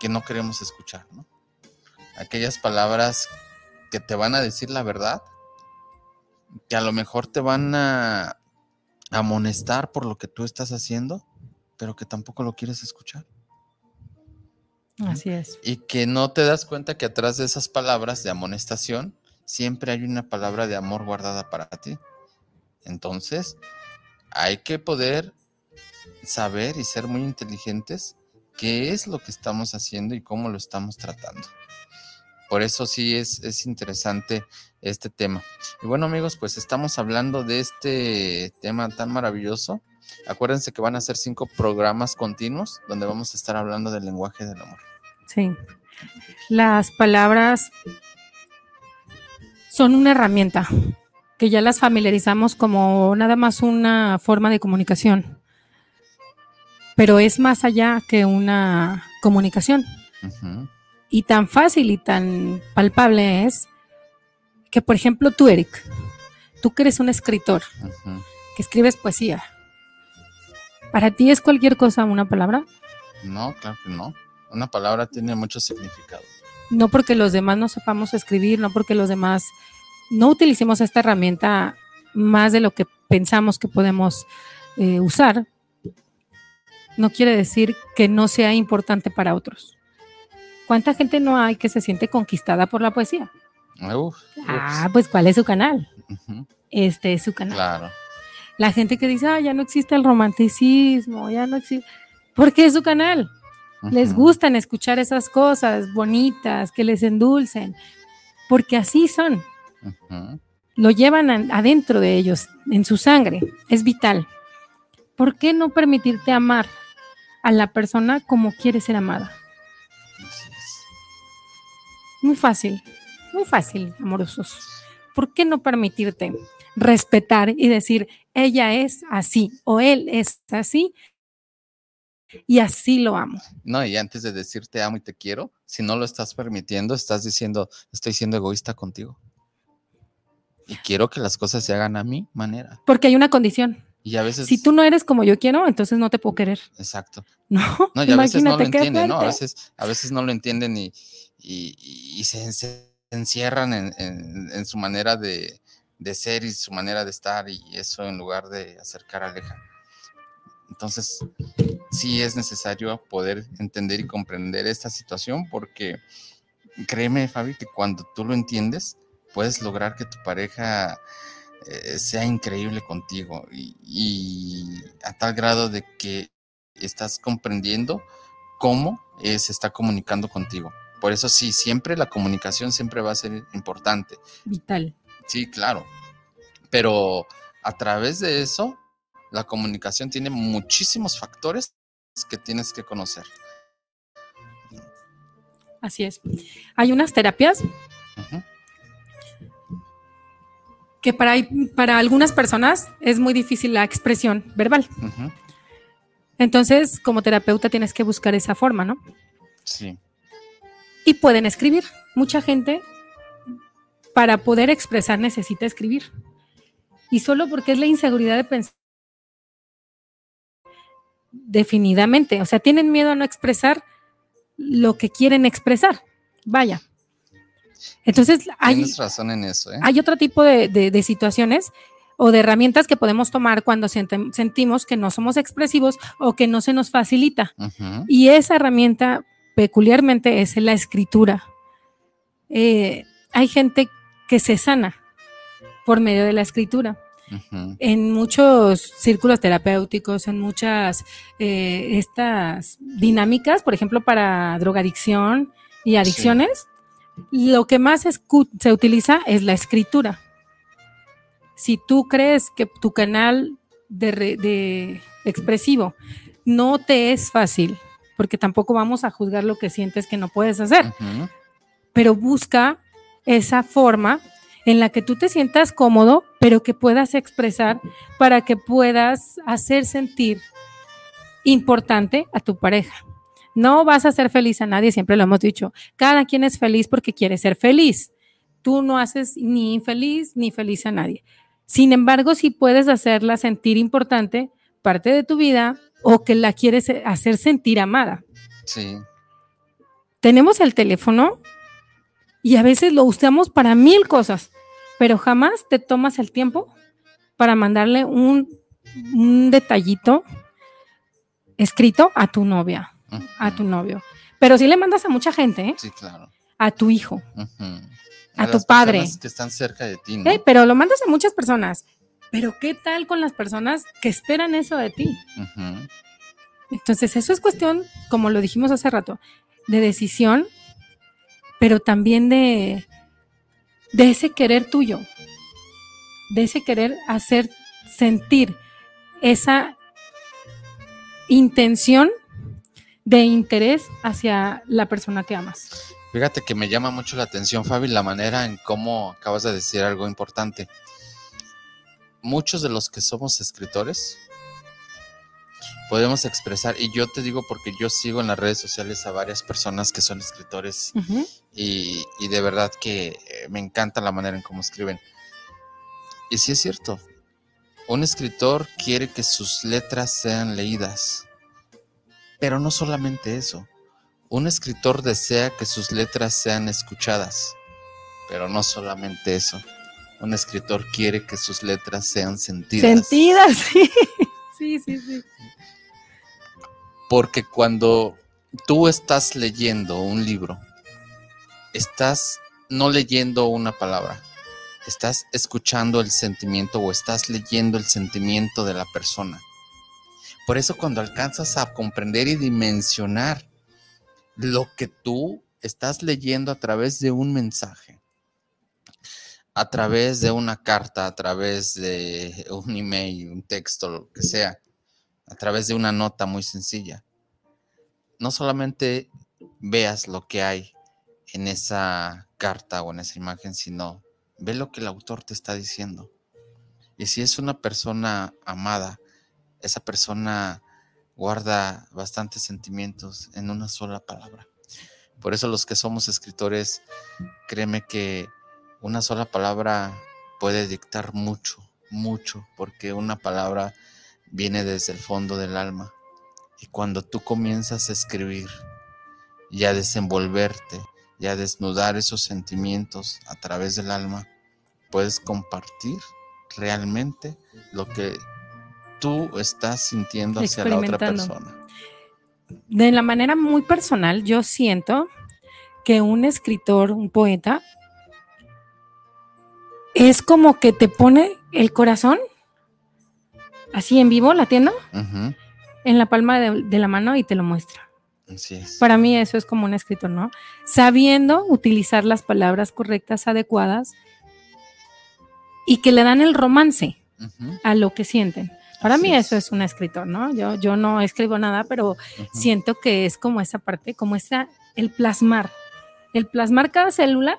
Speaker 1: que no queremos escuchar, ¿no? Aquellas palabras que te van a decir la verdad, que a lo mejor te van a amonestar por lo que tú estás haciendo, pero que tampoco lo quieres escuchar.
Speaker 2: Así es.
Speaker 1: Y que no te das cuenta que atrás de esas palabras de amonestación siempre hay una palabra de amor guardada para ti. Entonces, hay que poder saber y ser muy inteligentes qué es lo que estamos haciendo y cómo lo estamos tratando. Por eso sí es, es interesante este tema. Y bueno amigos, pues estamos hablando de este tema tan maravilloso. Acuérdense que van a ser cinco programas continuos donde vamos a estar hablando del lenguaje del amor.
Speaker 2: Sí. Las palabras son una herramienta que ya las familiarizamos como nada más una forma de comunicación. Pero es más allá que una comunicación. Y tan fácil y tan palpable es que, por ejemplo, tú, Eric, tú que eres un escritor, que escribes poesía, ¿para ti es cualquier cosa una palabra?
Speaker 1: No, claro que no. Una palabra tiene mucho significado.
Speaker 2: no porque los demás no sepamos escribir, no porque los demás no utilicemos esta herramienta más de lo que pensamos que podemos eh, usar, no quiere decir que no sea importante para otros. ¿Cuánta gente no hay que se siente conquistada por la poesía?
Speaker 1: Uf,
Speaker 2: Ah, pues ¿cuál es su canal? Este es su canal.
Speaker 1: claro.
Speaker 2: La gente que dice, ah, ya no existe el romanticismo, ya no existe. Porque es su canal. Les gustan escuchar esas cosas bonitas que les endulcen, porque así son, lo llevan adentro de ellos, en su sangre, es vital. ¿Por qué no permitirte amar a la persona como quiere ser amada? Muy fácil, muy fácil, amorosos. ¿Por qué no permitirte respetar y decir, ella es así o él es así y así lo amo?
Speaker 1: No, y antes de decir te amo y te quiero, si no lo estás permitiendo, estás diciendo, estoy siendo egoísta contigo. Y quiero que las cosas se hagan a mi manera.
Speaker 2: Porque hay una condición.
Speaker 1: Y a veces,
Speaker 2: Si tú no eres como yo quiero, entonces no te puedo querer.
Speaker 1: exacto.
Speaker 2: No,
Speaker 1: No, y a veces no lo entienden, ¿no? A veces, a veces no lo entienden y, y- y se, se encierran en, en- su manera de, ser y su manera de estar y eso en lugar de acercar aleja. Entonces, sí es necesario poder entender y comprender esta situación porque créeme, Fabi, que cuando tú lo entiendes, puedes lograr que tu pareja eh, sea increíble contigo y, y a tal grado de que estás comprendiendo cómo eh, se está comunicando contigo. Por eso sí, siempre la comunicación siempre va a ser importante.
Speaker 2: Vital.
Speaker 1: Sí, claro. Pero a través de eso, la comunicación tiene muchísimos factores que tienes que conocer.
Speaker 2: Así es. Hay unas terapias que para, para algunas personas es muy difícil la expresión verbal. Entonces, como terapeuta tienes que buscar esa forma, ¿no?
Speaker 1: Sí,
Speaker 2: Y pueden escribir. Mucha gente para poder expresar necesita escribir. Y solo porque es la inseguridad de pensar definidamente, o sea, tienen miedo a no expresar lo que quieren expresar. Vaya. Entonces, hay,
Speaker 1: tienes razón en eso, ¿eh?
Speaker 2: hay otro tipo de, de- de situaciones o de herramientas que podemos tomar cuando sentimos que no somos expresivos o que no se nos facilita. Y esa herramienta peculiarmente es la escritura. Eh, hay gente que se sana por medio de la escritura. En muchos círculos terapéuticos, en muchas eh, estas dinámicas, por ejemplo, para drogadicción y adicciones, lo que más se utiliza es la escritura. Si tú crees que tu canal de, re- de expresivo no te es fácil, porque tampoco vamos a juzgar lo que sientes que no puedes hacer, pero busca esa forma en la que tú te sientas cómodo, pero que puedas expresar para que puedas hacer sentir importante a tu pareja. No vas a ser feliz a nadie, siempre lo hemos dicho. Cada quien es feliz porque quiere ser feliz. Tú no haces ni infeliz ni feliz a nadie. Sin embargo, si puedes hacerla sentir importante, parte de tu vida, o que la quieres hacer sentir amada.
Speaker 1: Sí.
Speaker 2: Tenemos el teléfono y a veces lo usamos para mil cosas, pero jamás te tomas el tiempo para mandarle un, un detallito escrito a tu novia, a tu novio. Pero sí le mandas a mucha gente, ¿eh?
Speaker 1: Sí, claro.
Speaker 2: a tu hijo,
Speaker 1: Ujú.
Speaker 2: A tu padre.
Speaker 1: Que están cerca de ti, ¿no?
Speaker 2: ¿eh? pero lo mandas a muchas personas. Pero ¿qué tal con las personas que esperan eso de ti? Entonces, eso es cuestión, como lo dijimos hace rato, de decisión, pero también de, de ese querer tuyo, de ese querer hacer sentir esa intención de interés hacia la persona que amas.
Speaker 1: Fíjate que me llama mucho la atención, Fabi, la manera en cómo acabas de decir algo importante. Muchos de los que somos escritores podemos expresar, y yo te digo porque yo sigo en las redes sociales a varias personas que son escritores y, y de verdad que eh, me encanta la manera en cómo escriben. Y sí es cierto, un escritor quiere que sus letras sean leídas, pero no solamente eso. Un escritor desea que sus letras sean escuchadas, pero no solamente eso. Un escritor quiere que sus letras sean sentidas.
Speaker 2: Sentidas, sí. Sí, sí, sí.
Speaker 1: Porque cuando tú estás leyendo un libro, estás no leyendo una palabra, estás escuchando el sentimiento o estás leyendo el sentimiento de la persona. Por eso cuando alcanzas a comprender y dimensionar lo que tú estás leyendo a través de un mensaje, a través de una carta, a través de un email, un texto, lo que sea, a través de una nota muy sencilla. No solamente veas lo que hay en esa carta o en esa imagen, sino ve lo que el autor te está diciendo. Y si es una persona amada, esa persona guarda bastantes sentimientos en una sola palabra. Por eso los que somos escritores, créeme que una sola palabra puede dictar mucho, mucho, porque una palabra viene desde el fondo del alma. Y cuando tú comienzas a escribir y a desenvolverte y a desnudar esos sentimientos a través del alma, puedes compartir realmente lo que tú estás sintiendo hacia la otra persona.
Speaker 2: de la manera muy personal, yo siento que un escritor, un poeta, es como que te pone el corazón así en vivo, latiendo,
Speaker 1: Ujú,
Speaker 2: en la palma de, de la mano y te lo muestra.
Speaker 1: Así es.
Speaker 2: Para mí eso es como un escritor, ¿no? Sabiendo utilizar las palabras correctas, adecuadas y que le dan el romance a lo que sienten. Para
Speaker 1: Así
Speaker 2: mí
Speaker 1: es.
Speaker 2: eso es un escritor, ¿no? Yo, yo no escribo nada, pero siento que es como esa parte, como esa, el plasmar, el plasmar cada célula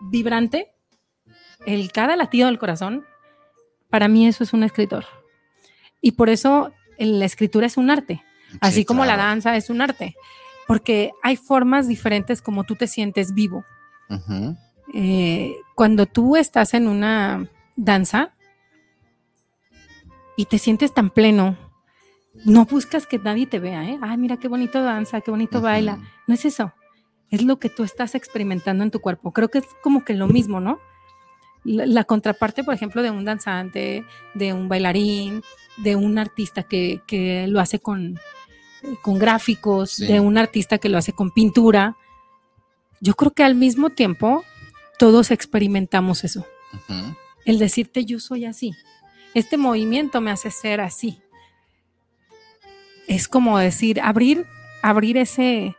Speaker 2: vibrante, el cada latido del corazón, para mí eso es un escritor. Y por eso el- la escritura es un arte, así
Speaker 1: Sí,
Speaker 2: como la danza es un arte, porque hay formas diferentes como tú te sientes vivo. Eh, cuando tú estás en una danza y te sientes tan pleno, no buscas que nadie te vea, ¿eh? Ay, mira qué bonito danza, qué bonito baila. No es eso. Es lo que tú estás experimentando en tu cuerpo. Creo que es como que lo mismo, ¿no? La, la contraparte, por ejemplo, de un danzante, de un bailarín, de un artista que, que lo hace con, con gráficos,
Speaker 1: Sí.
Speaker 2: de un artista que lo hace con pintura. Yo creo que al mismo tiempo todos experimentamos eso. El decirte yo soy así. Este movimiento me hace ser así. Es como decir, abrir, abrir ese,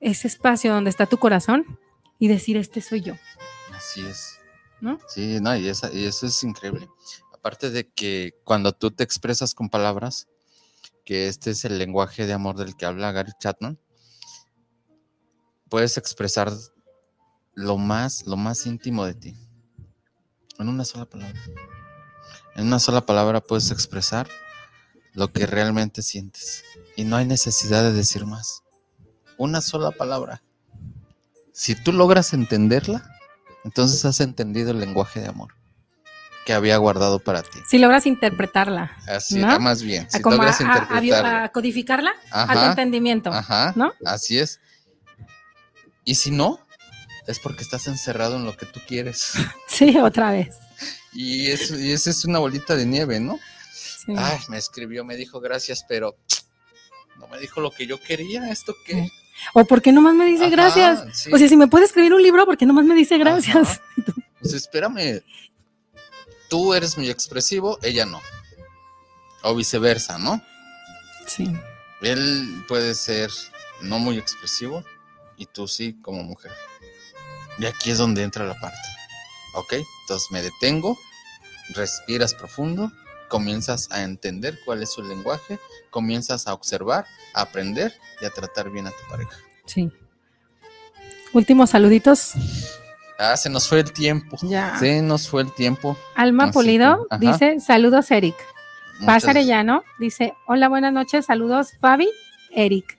Speaker 2: ese espacio donde está tu corazón y decir, este soy yo.
Speaker 1: Así es. Sí, no, y, esa- y eso es increíble. Aparte de que cuando tú te expresas con palabras, que este es el lenguaje de amor del que habla Gary Chapman, puedes expresar lo más, lo más íntimo de ti. En una sola palabra. En una sola palabra puedes expresar lo que realmente sientes. Y no hay necesidad de decir más. Una sola palabra. Si tú logras entenderla, entonces has entendido el lenguaje de amor que había guardado para ti.
Speaker 2: Si logras interpretarla.
Speaker 1: Así,
Speaker 2: ¿no?
Speaker 1: ah, más bien. Si
Speaker 2: como a,
Speaker 1: logras
Speaker 2: a- a-
Speaker 1: interpretarla.
Speaker 2: a codificarla a tu
Speaker 1: Ajá.
Speaker 2: entendimiento.
Speaker 1: Ajá,
Speaker 2: ¿no?
Speaker 1: así es. Y si no, es porque estás encerrado en lo que tú quieres.
Speaker 2: Sí, otra vez.
Speaker 1: Y, eso, y esa es una bolita de nieve, ¿no?
Speaker 2: Sí.
Speaker 1: Ay, me escribió, me dijo gracias, pero no me dijo lo que yo quería. ¿Esto qué?
Speaker 2: O porque nomás me dice
Speaker 1: Ajá,
Speaker 2: gracias.
Speaker 1: sí.
Speaker 2: O sea, si me puede escribir un libro, porque nomás me dice gracias.
Speaker 1: Pues espérame, tú eres muy expresivo, ella no. O viceversa, ¿no?
Speaker 2: Sí.
Speaker 1: Él puede ser no muy expresivo y tú sí como mujer. Y aquí es donde entra la parte. ¿Ok? Entonces me detengo, respiras profundo, comienzas a entender cuál es su lenguaje, comienzas a observar, a aprender y a tratar bien a tu pareja.
Speaker 2: Sí. Últimos saluditos.
Speaker 1: Ah, se nos fue el tiempo.
Speaker 2: Ya.
Speaker 1: Se nos fue el tiempo.
Speaker 2: Alma
Speaker 1: Así
Speaker 2: Pulido
Speaker 1: que,
Speaker 2: dice: Saludos, Eric. Paz
Speaker 1: Muchas-
Speaker 2: Arellano dice: Hola, buenas noches. Saludos, Fabi, Eric.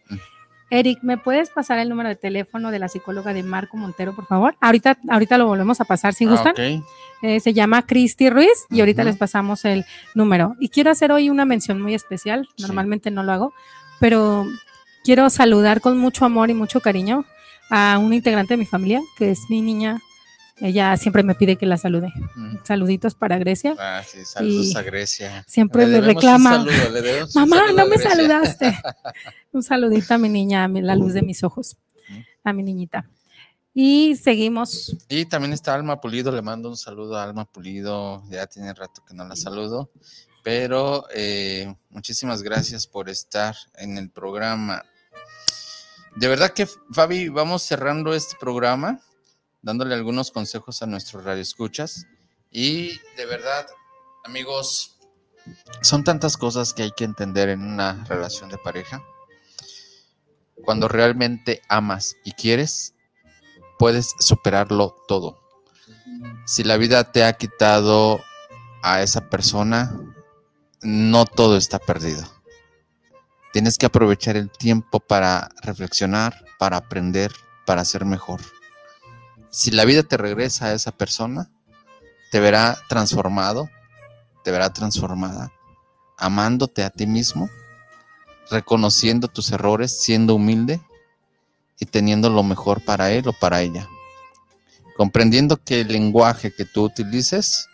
Speaker 2: Eric, ¿me puedes pasar el número de teléfono de la psicóloga de Marco Montero, por favor? Ahorita, ahorita lo volvemos a pasar, si
Speaker 1: Ah,
Speaker 2: gustan.
Speaker 1: ok.
Speaker 2: Eh, se llama Cristi Ruiz y ahorita les pasamos el número. Y quiero hacer hoy una mención muy especial,
Speaker 1: Sí.
Speaker 2: normalmente no lo hago, pero quiero saludar con mucho amor y mucho cariño a una integrante de mi familia, que es mi niña. Ella siempre me pide que la salude.
Speaker 1: Mm.
Speaker 2: Saluditos para Grecia.
Speaker 1: Ah, sí, saludos
Speaker 2: Y
Speaker 1: a Grecia.
Speaker 2: siempre
Speaker 1: Le
Speaker 2: me
Speaker 1: debemos un
Speaker 2: reclama.
Speaker 1: saludo, le un
Speaker 2: Mamá, no me saludaste. Un saludito a mi niña, a mi- la luz de mis ojos, a mi niñita. Y seguimos.
Speaker 1: Y también está Alma Pulido, le mando un saludo a Alma Pulido, ya tiene rato que no la saludo, pero eh, muchísimas gracias por estar en el programa. De verdad que, Fabi, vamos cerrando este programa, dándole algunos consejos a nuestros radioescuchas. Y de verdad, amigos, son tantas cosas que hay que entender en una relación de pareja. Cuando realmente amas y quieres, puedes superarlo todo. Si la vida te ha quitado a esa persona, no todo está perdido. Tienes que aprovechar el tiempo para reflexionar, para aprender, para ser mejor. Si la vida te regresa a esa persona, te verá transformado, te verá transformada, amándote a ti mismo, reconociendo tus errores, siendo humilde y teniendo lo mejor para él o para ella. Comprendiendo que el lenguaje que tú utilices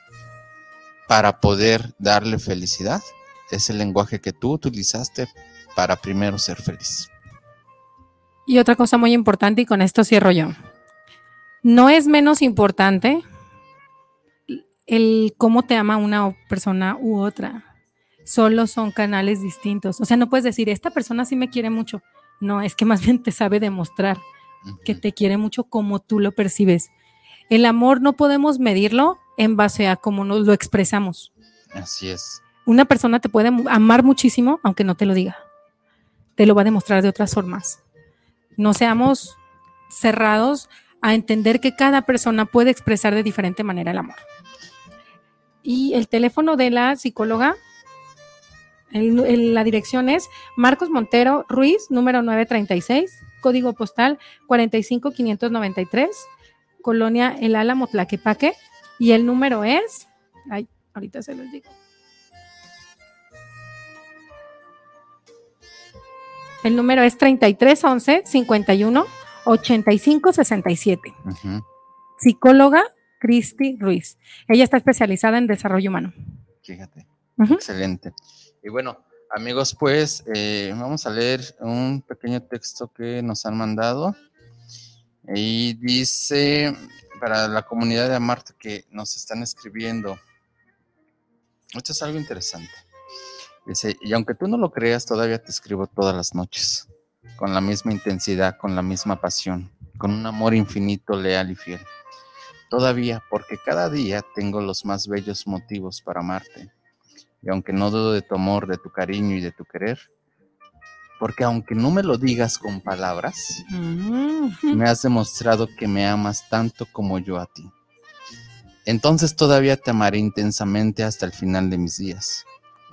Speaker 1: para poder darle felicidad es el lenguaje que tú utilizaste para primero ser feliz.
Speaker 2: Y otra cosa muy importante, y con esto cierro yo. No es menos importante el cómo te ama una persona u otra. Solo son canales distintos. O sea, no puedes decir, esta persona sí me quiere mucho. No, es que más bien te sabe demostrar que te quiere mucho como tú lo percibes. El amor no podemos medirlo en base a cómo nos lo expresamos.
Speaker 1: Así es.
Speaker 2: Una persona te puede amar muchísimo aunque no te lo diga. Te lo va a demostrar de otras formas. No seamos cerrados a entender que cada persona puede expresar de diferente manera el amor. Y el teléfono de la psicóloga, la dirección es Marcos Montero Ruiz, número 936, código postal 45593, Colonia El Álamo Tlaquepaque, y el número es, ay, ahorita se los digo. El número es 3311 51 85 67.
Speaker 1: Ujú.
Speaker 2: Psicóloga Cristi Ruiz. Ella está especializada en desarrollo humano.
Speaker 1: Fíjate. Excelente. Y bueno, amigos, pues eh, vamos a leer un pequeño texto que nos han mandado. Y dice, para la comunidad de Amarte que nos están escribiendo, esto es algo interesante. Dice, y aunque tú no lo creas, todavía te escribo todas las noches, con la misma intensidad, con la misma pasión, con un amor infinito, leal y fiel. Todavía, porque cada día tengo los más bellos motivos para amarte. Y aunque no dudo de tu amor, de tu cariño y de tu querer, porque aunque no me lo digas con palabras, me has demostrado que me amas tanto como yo a ti. entonces todavía te amaré intensamente hasta el final de mis días,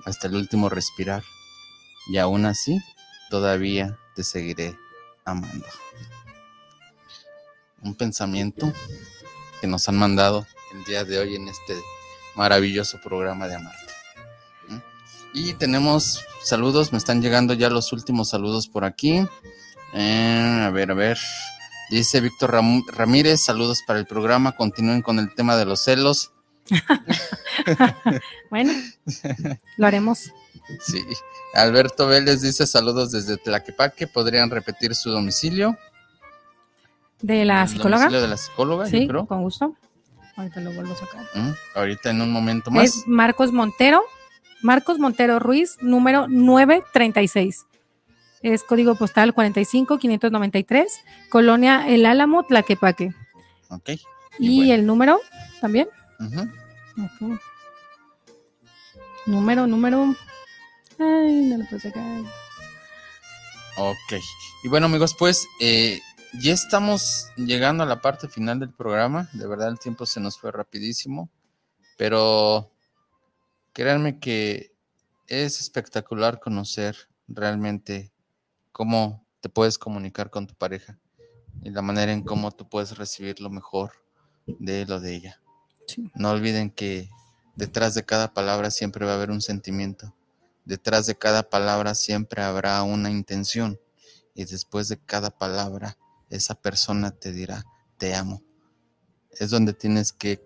Speaker 1: hasta el último respirar. Y aún así, todavía te seguiré amando. Un pensamiento que nos han mandado el día de hoy en este maravilloso programa de Amarte. ¿Mm? Y tenemos saludos, me están llegando ya los últimos saludos por aquí. Eh, a ver, a ver. Dice Víctor Ram- Ramírez, saludos para el programa, continúen con el tema de los celos.
Speaker 2: Bueno, lo haremos.
Speaker 1: Sí. Alberto Vélez dice saludos desde Tlaquepaque, ¿podrían repetir su domicilio?
Speaker 2: De la
Speaker 1: El
Speaker 2: psicóloga.
Speaker 1: domicilio de la psicóloga, yo
Speaker 2: Sí,
Speaker 1: creo.
Speaker 2: con gusto. Ahorita lo vuelvo a sacar.
Speaker 1: Mm, Ahorita en un momento más.
Speaker 2: Es Marcos Montero, Marcos Montero Ruiz, número 936. Es código postal 45593, Colonia El Álamo, Tlaquepaque.
Speaker 1: Ok.
Speaker 2: Y
Speaker 1: bueno.
Speaker 2: el número también. Número, número. Ay, no lo puedo sacar.
Speaker 1: Ok. Y bueno, amigos, pues eh, ya estamos llegando a la parte final del programa. De verdad, el tiempo se nos fue rapidísimo. Pero créanme que es espectacular conocer realmente cómo te puedes comunicar con tu pareja y la manera en cómo tú puedes recibir lo mejor de él o de ella. No olviden que detrás de cada palabra siempre va a haber un sentimiento. Detrás de cada palabra siempre habrá una intención. Y después de cada palabra, esa persona te dirá, te amo. Es donde tienes que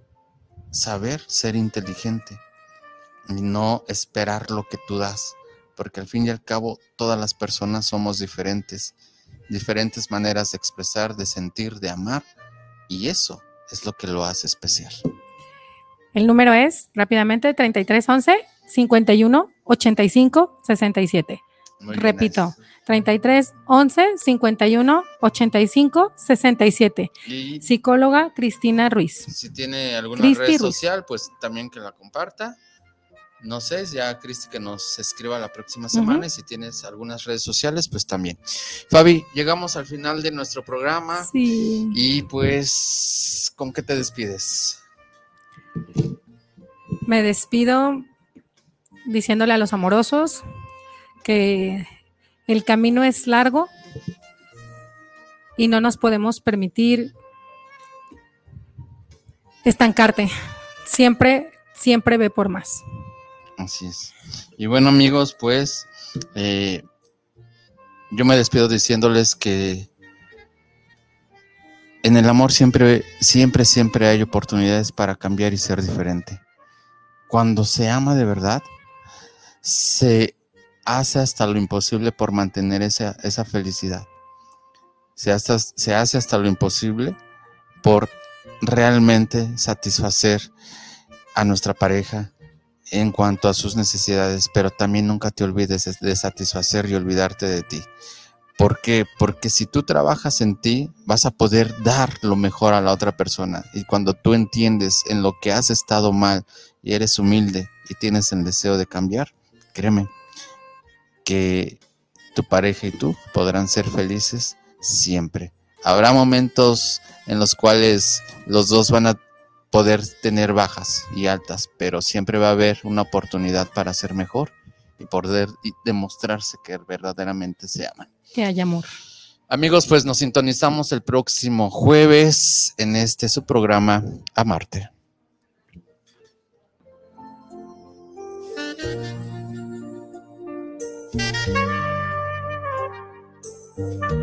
Speaker 1: saber ser inteligente y no esperar lo que tú das. Porque al fin y al cabo, todas las personas somos diferentes. Diferentes maneras de expresar, de sentir, de amar. Y eso es lo que lo hace especial.
Speaker 2: El número es, rápidamente, 3311 51 85 67.
Speaker 1: Muy
Speaker 2: Repito,
Speaker 1: nice.
Speaker 2: 33 11 51 85 67.
Speaker 1: Y
Speaker 2: Psicóloga Cristina Ruiz.
Speaker 1: si tiene alguna red
Speaker 2: Ruiz.
Speaker 1: social, pues también que la comparta. No sé, ya Cristi que nos escriba la próxima semana y si tienes algunas redes sociales, pues también. Fabi, llegamos al final de nuestro programa
Speaker 2: Sí.
Speaker 1: y pues, ¿con qué te despides?
Speaker 2: Me despido diciéndole a los amorosos que el camino es largo y no nos podemos permitir estancarte. Siempre, siempre ve por más.
Speaker 1: Así es. Y bueno, amigos, pues eh, yo me despido diciéndoles que en el amor siempre, siempre, siempre hay oportunidades para cambiar y ser diferente. Cuando se ama de verdad, se hace hasta lo imposible por mantener esa, esa felicidad. Se se hace hasta lo imposible por realmente satisfacer a nuestra pareja, en cuanto a sus necesidades, pero también nunca te olvides de- de satisfacer y olvidarte de ti. ¿Por qué? Porque si tú trabajas en ti, vas a poder dar lo mejor a la otra persona. Y cuando tú entiendes en lo que has estado mal y eres humilde y tienes el deseo de cambiar, créeme que tu pareja y tú podrán ser felices siempre. Habrá momentos en los cuales los dos van a poder tener bajas y altas, pero siempre va a haber una oportunidad para ser mejor y poder demostrarse que verdaderamente se aman.
Speaker 2: Que haya amor.
Speaker 1: Amigos, pues nos sintonizamos el próximo jueves en este su programa Amarte.
Speaker 3: Thank